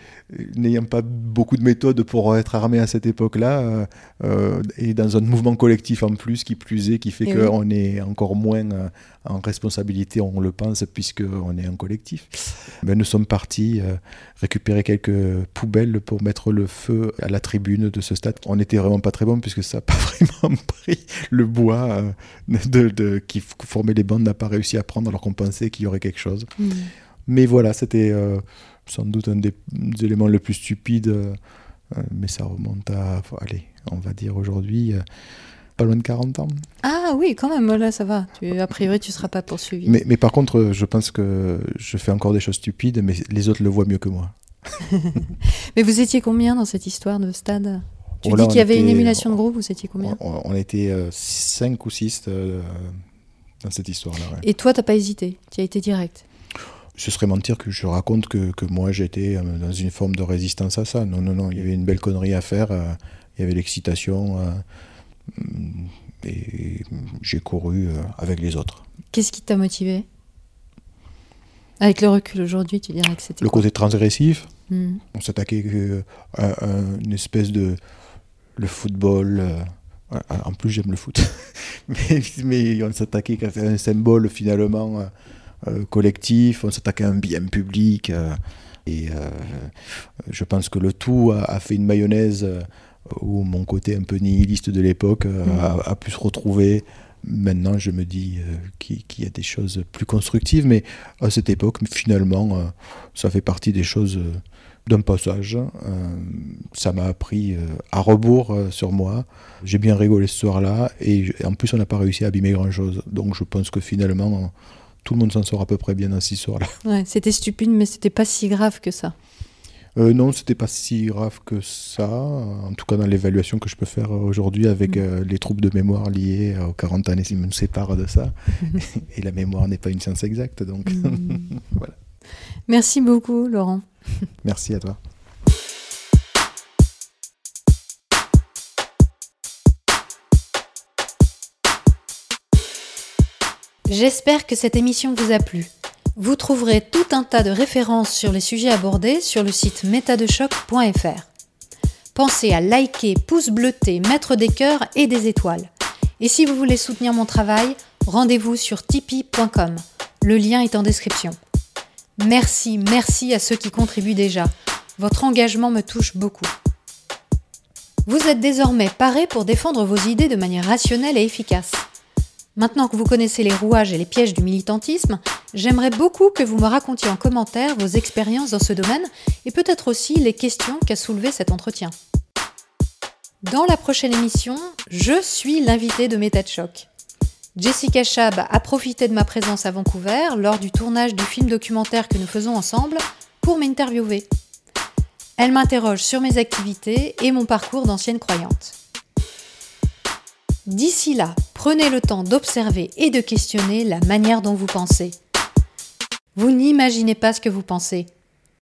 n'ayant pas beaucoup de méthodes pour être armé à cette époque-là, euh, euh, et dans un mouvement collectif en plus, qui plus est, qui fait Eh qu'on est encore moins euh, en, responsabilité, on le pense, puisqu'on est un collectif. Mais nous sommes partis euh, récupérer quelques poubelles pour mettre le feu à la tribune de ce stade. On n'était vraiment pas très bon, puisque ça n'a pas vraiment pris. Le bois euh, de, qui formait les bandes n'a pas réussi à prendre, alors qu'on pensait qu'il y aurait quelque chose. Mm. Mais voilà, c'était sans doute un des, éléments les plus stupides, mais ça remonte à, allez, on va dire aujourd'hui pas loin de 40 ans. Ah oui, quand même, là ça va. Tu, a priori, tu ne seras pas poursuivi. Mais, mais, par contre, je pense que je fais encore des choses stupides, mais les autres le voient mieux que moi. mais vous étiez combien dans cette histoire de stade? Tu oh dis qu'il y avait une émulation de groupe, vous étiez combien? On, était 5 euh, ou 6 euh, dans cette histoire-là. Et toi, tu n'as pas hésité? Tu as été direct? Ce serait mentir que je raconte que, que moi j'étais euh, dans une forme de résistance à ça. Non, non, non, il y avait une belle connerie à faire, il y avait l'excitation, Mm, et j'ai couru euh, avec les autres. Qu'est-ce qui t'a motivé? Avec le recul aujourd'hui, tu dirais que c'était. Le côté transgressif. Hmm. On s'attaquait euh, à, une espèce de. Le football. Euh, en plus, j'aime le foot. mais, on s'attaquait à un symbole finalement collectif. On s'attaquait à un bien public. et je pense que le tout a fait une mayonnaise où mon côté un peu nihiliste de l'époque euh, mm. a, pu se retrouver. Maintenant, je me dis euh, qu'il y a des choses plus constructives, mais à cette époque, finalement, euh, ça fait partie des choses d'un passage. ça m'a appris à rebours sur moi. J'ai bien rigolé ce soir-là, et en plus, on n'a pas réussi à abîmer grand-chose. Donc, je pense que finalement, tout le monde s'en sort à peu près bien dans ce soir-là. Ouais, c'était stupide, mais c'était pas si grave que ça. Euh, non, c'était pas si grave que ça, en tout cas dans l'évaluation que je peux faire aujourd'hui avec mm. euh, les troubles de mémoire liés aux 40 années qui me séparent de ça. Et la mémoire n'est pas une science exacte, donc mm. voilà. Merci beaucoup, Laurent. Merci à toi. J'espère que cette émission vous a plu. Vous trouverez tout un tas de références sur les sujets abordés sur le site métadechoc.fr. Pensez à liker, pouce bleuté, mettre des cœurs et des étoiles. Et si vous voulez soutenir mon travail, rendez-vous sur tipeee.com. Le lien est en description. Merci, merci à ceux qui contribuent déjà. Votre engagement me touche beaucoup. Vous êtes désormais paré pour défendre vos idées de manière rationnelle et efficace. Maintenant que vous connaissez les rouages et les pièges du militantisme, j'aimerais beaucoup que vous me racontiez en commentaire vos expériences dans ce domaine et peut-être aussi les questions qu'a soulevé cet entretien. Dans la prochaine émission, je suis l'invité de Méta Choc. Jessica Chab a profité de ma présence à Vancouver lors du tournage du film documentaire que nous faisons ensemble pour m'interviewer. Elle m'interroge sur mes activités et mon parcours d'ancienne croyante. D'ici là, prenez le temps d'observer et de questionner la manière dont vous pensez. Vous n'imaginez pas ce que vous pensez.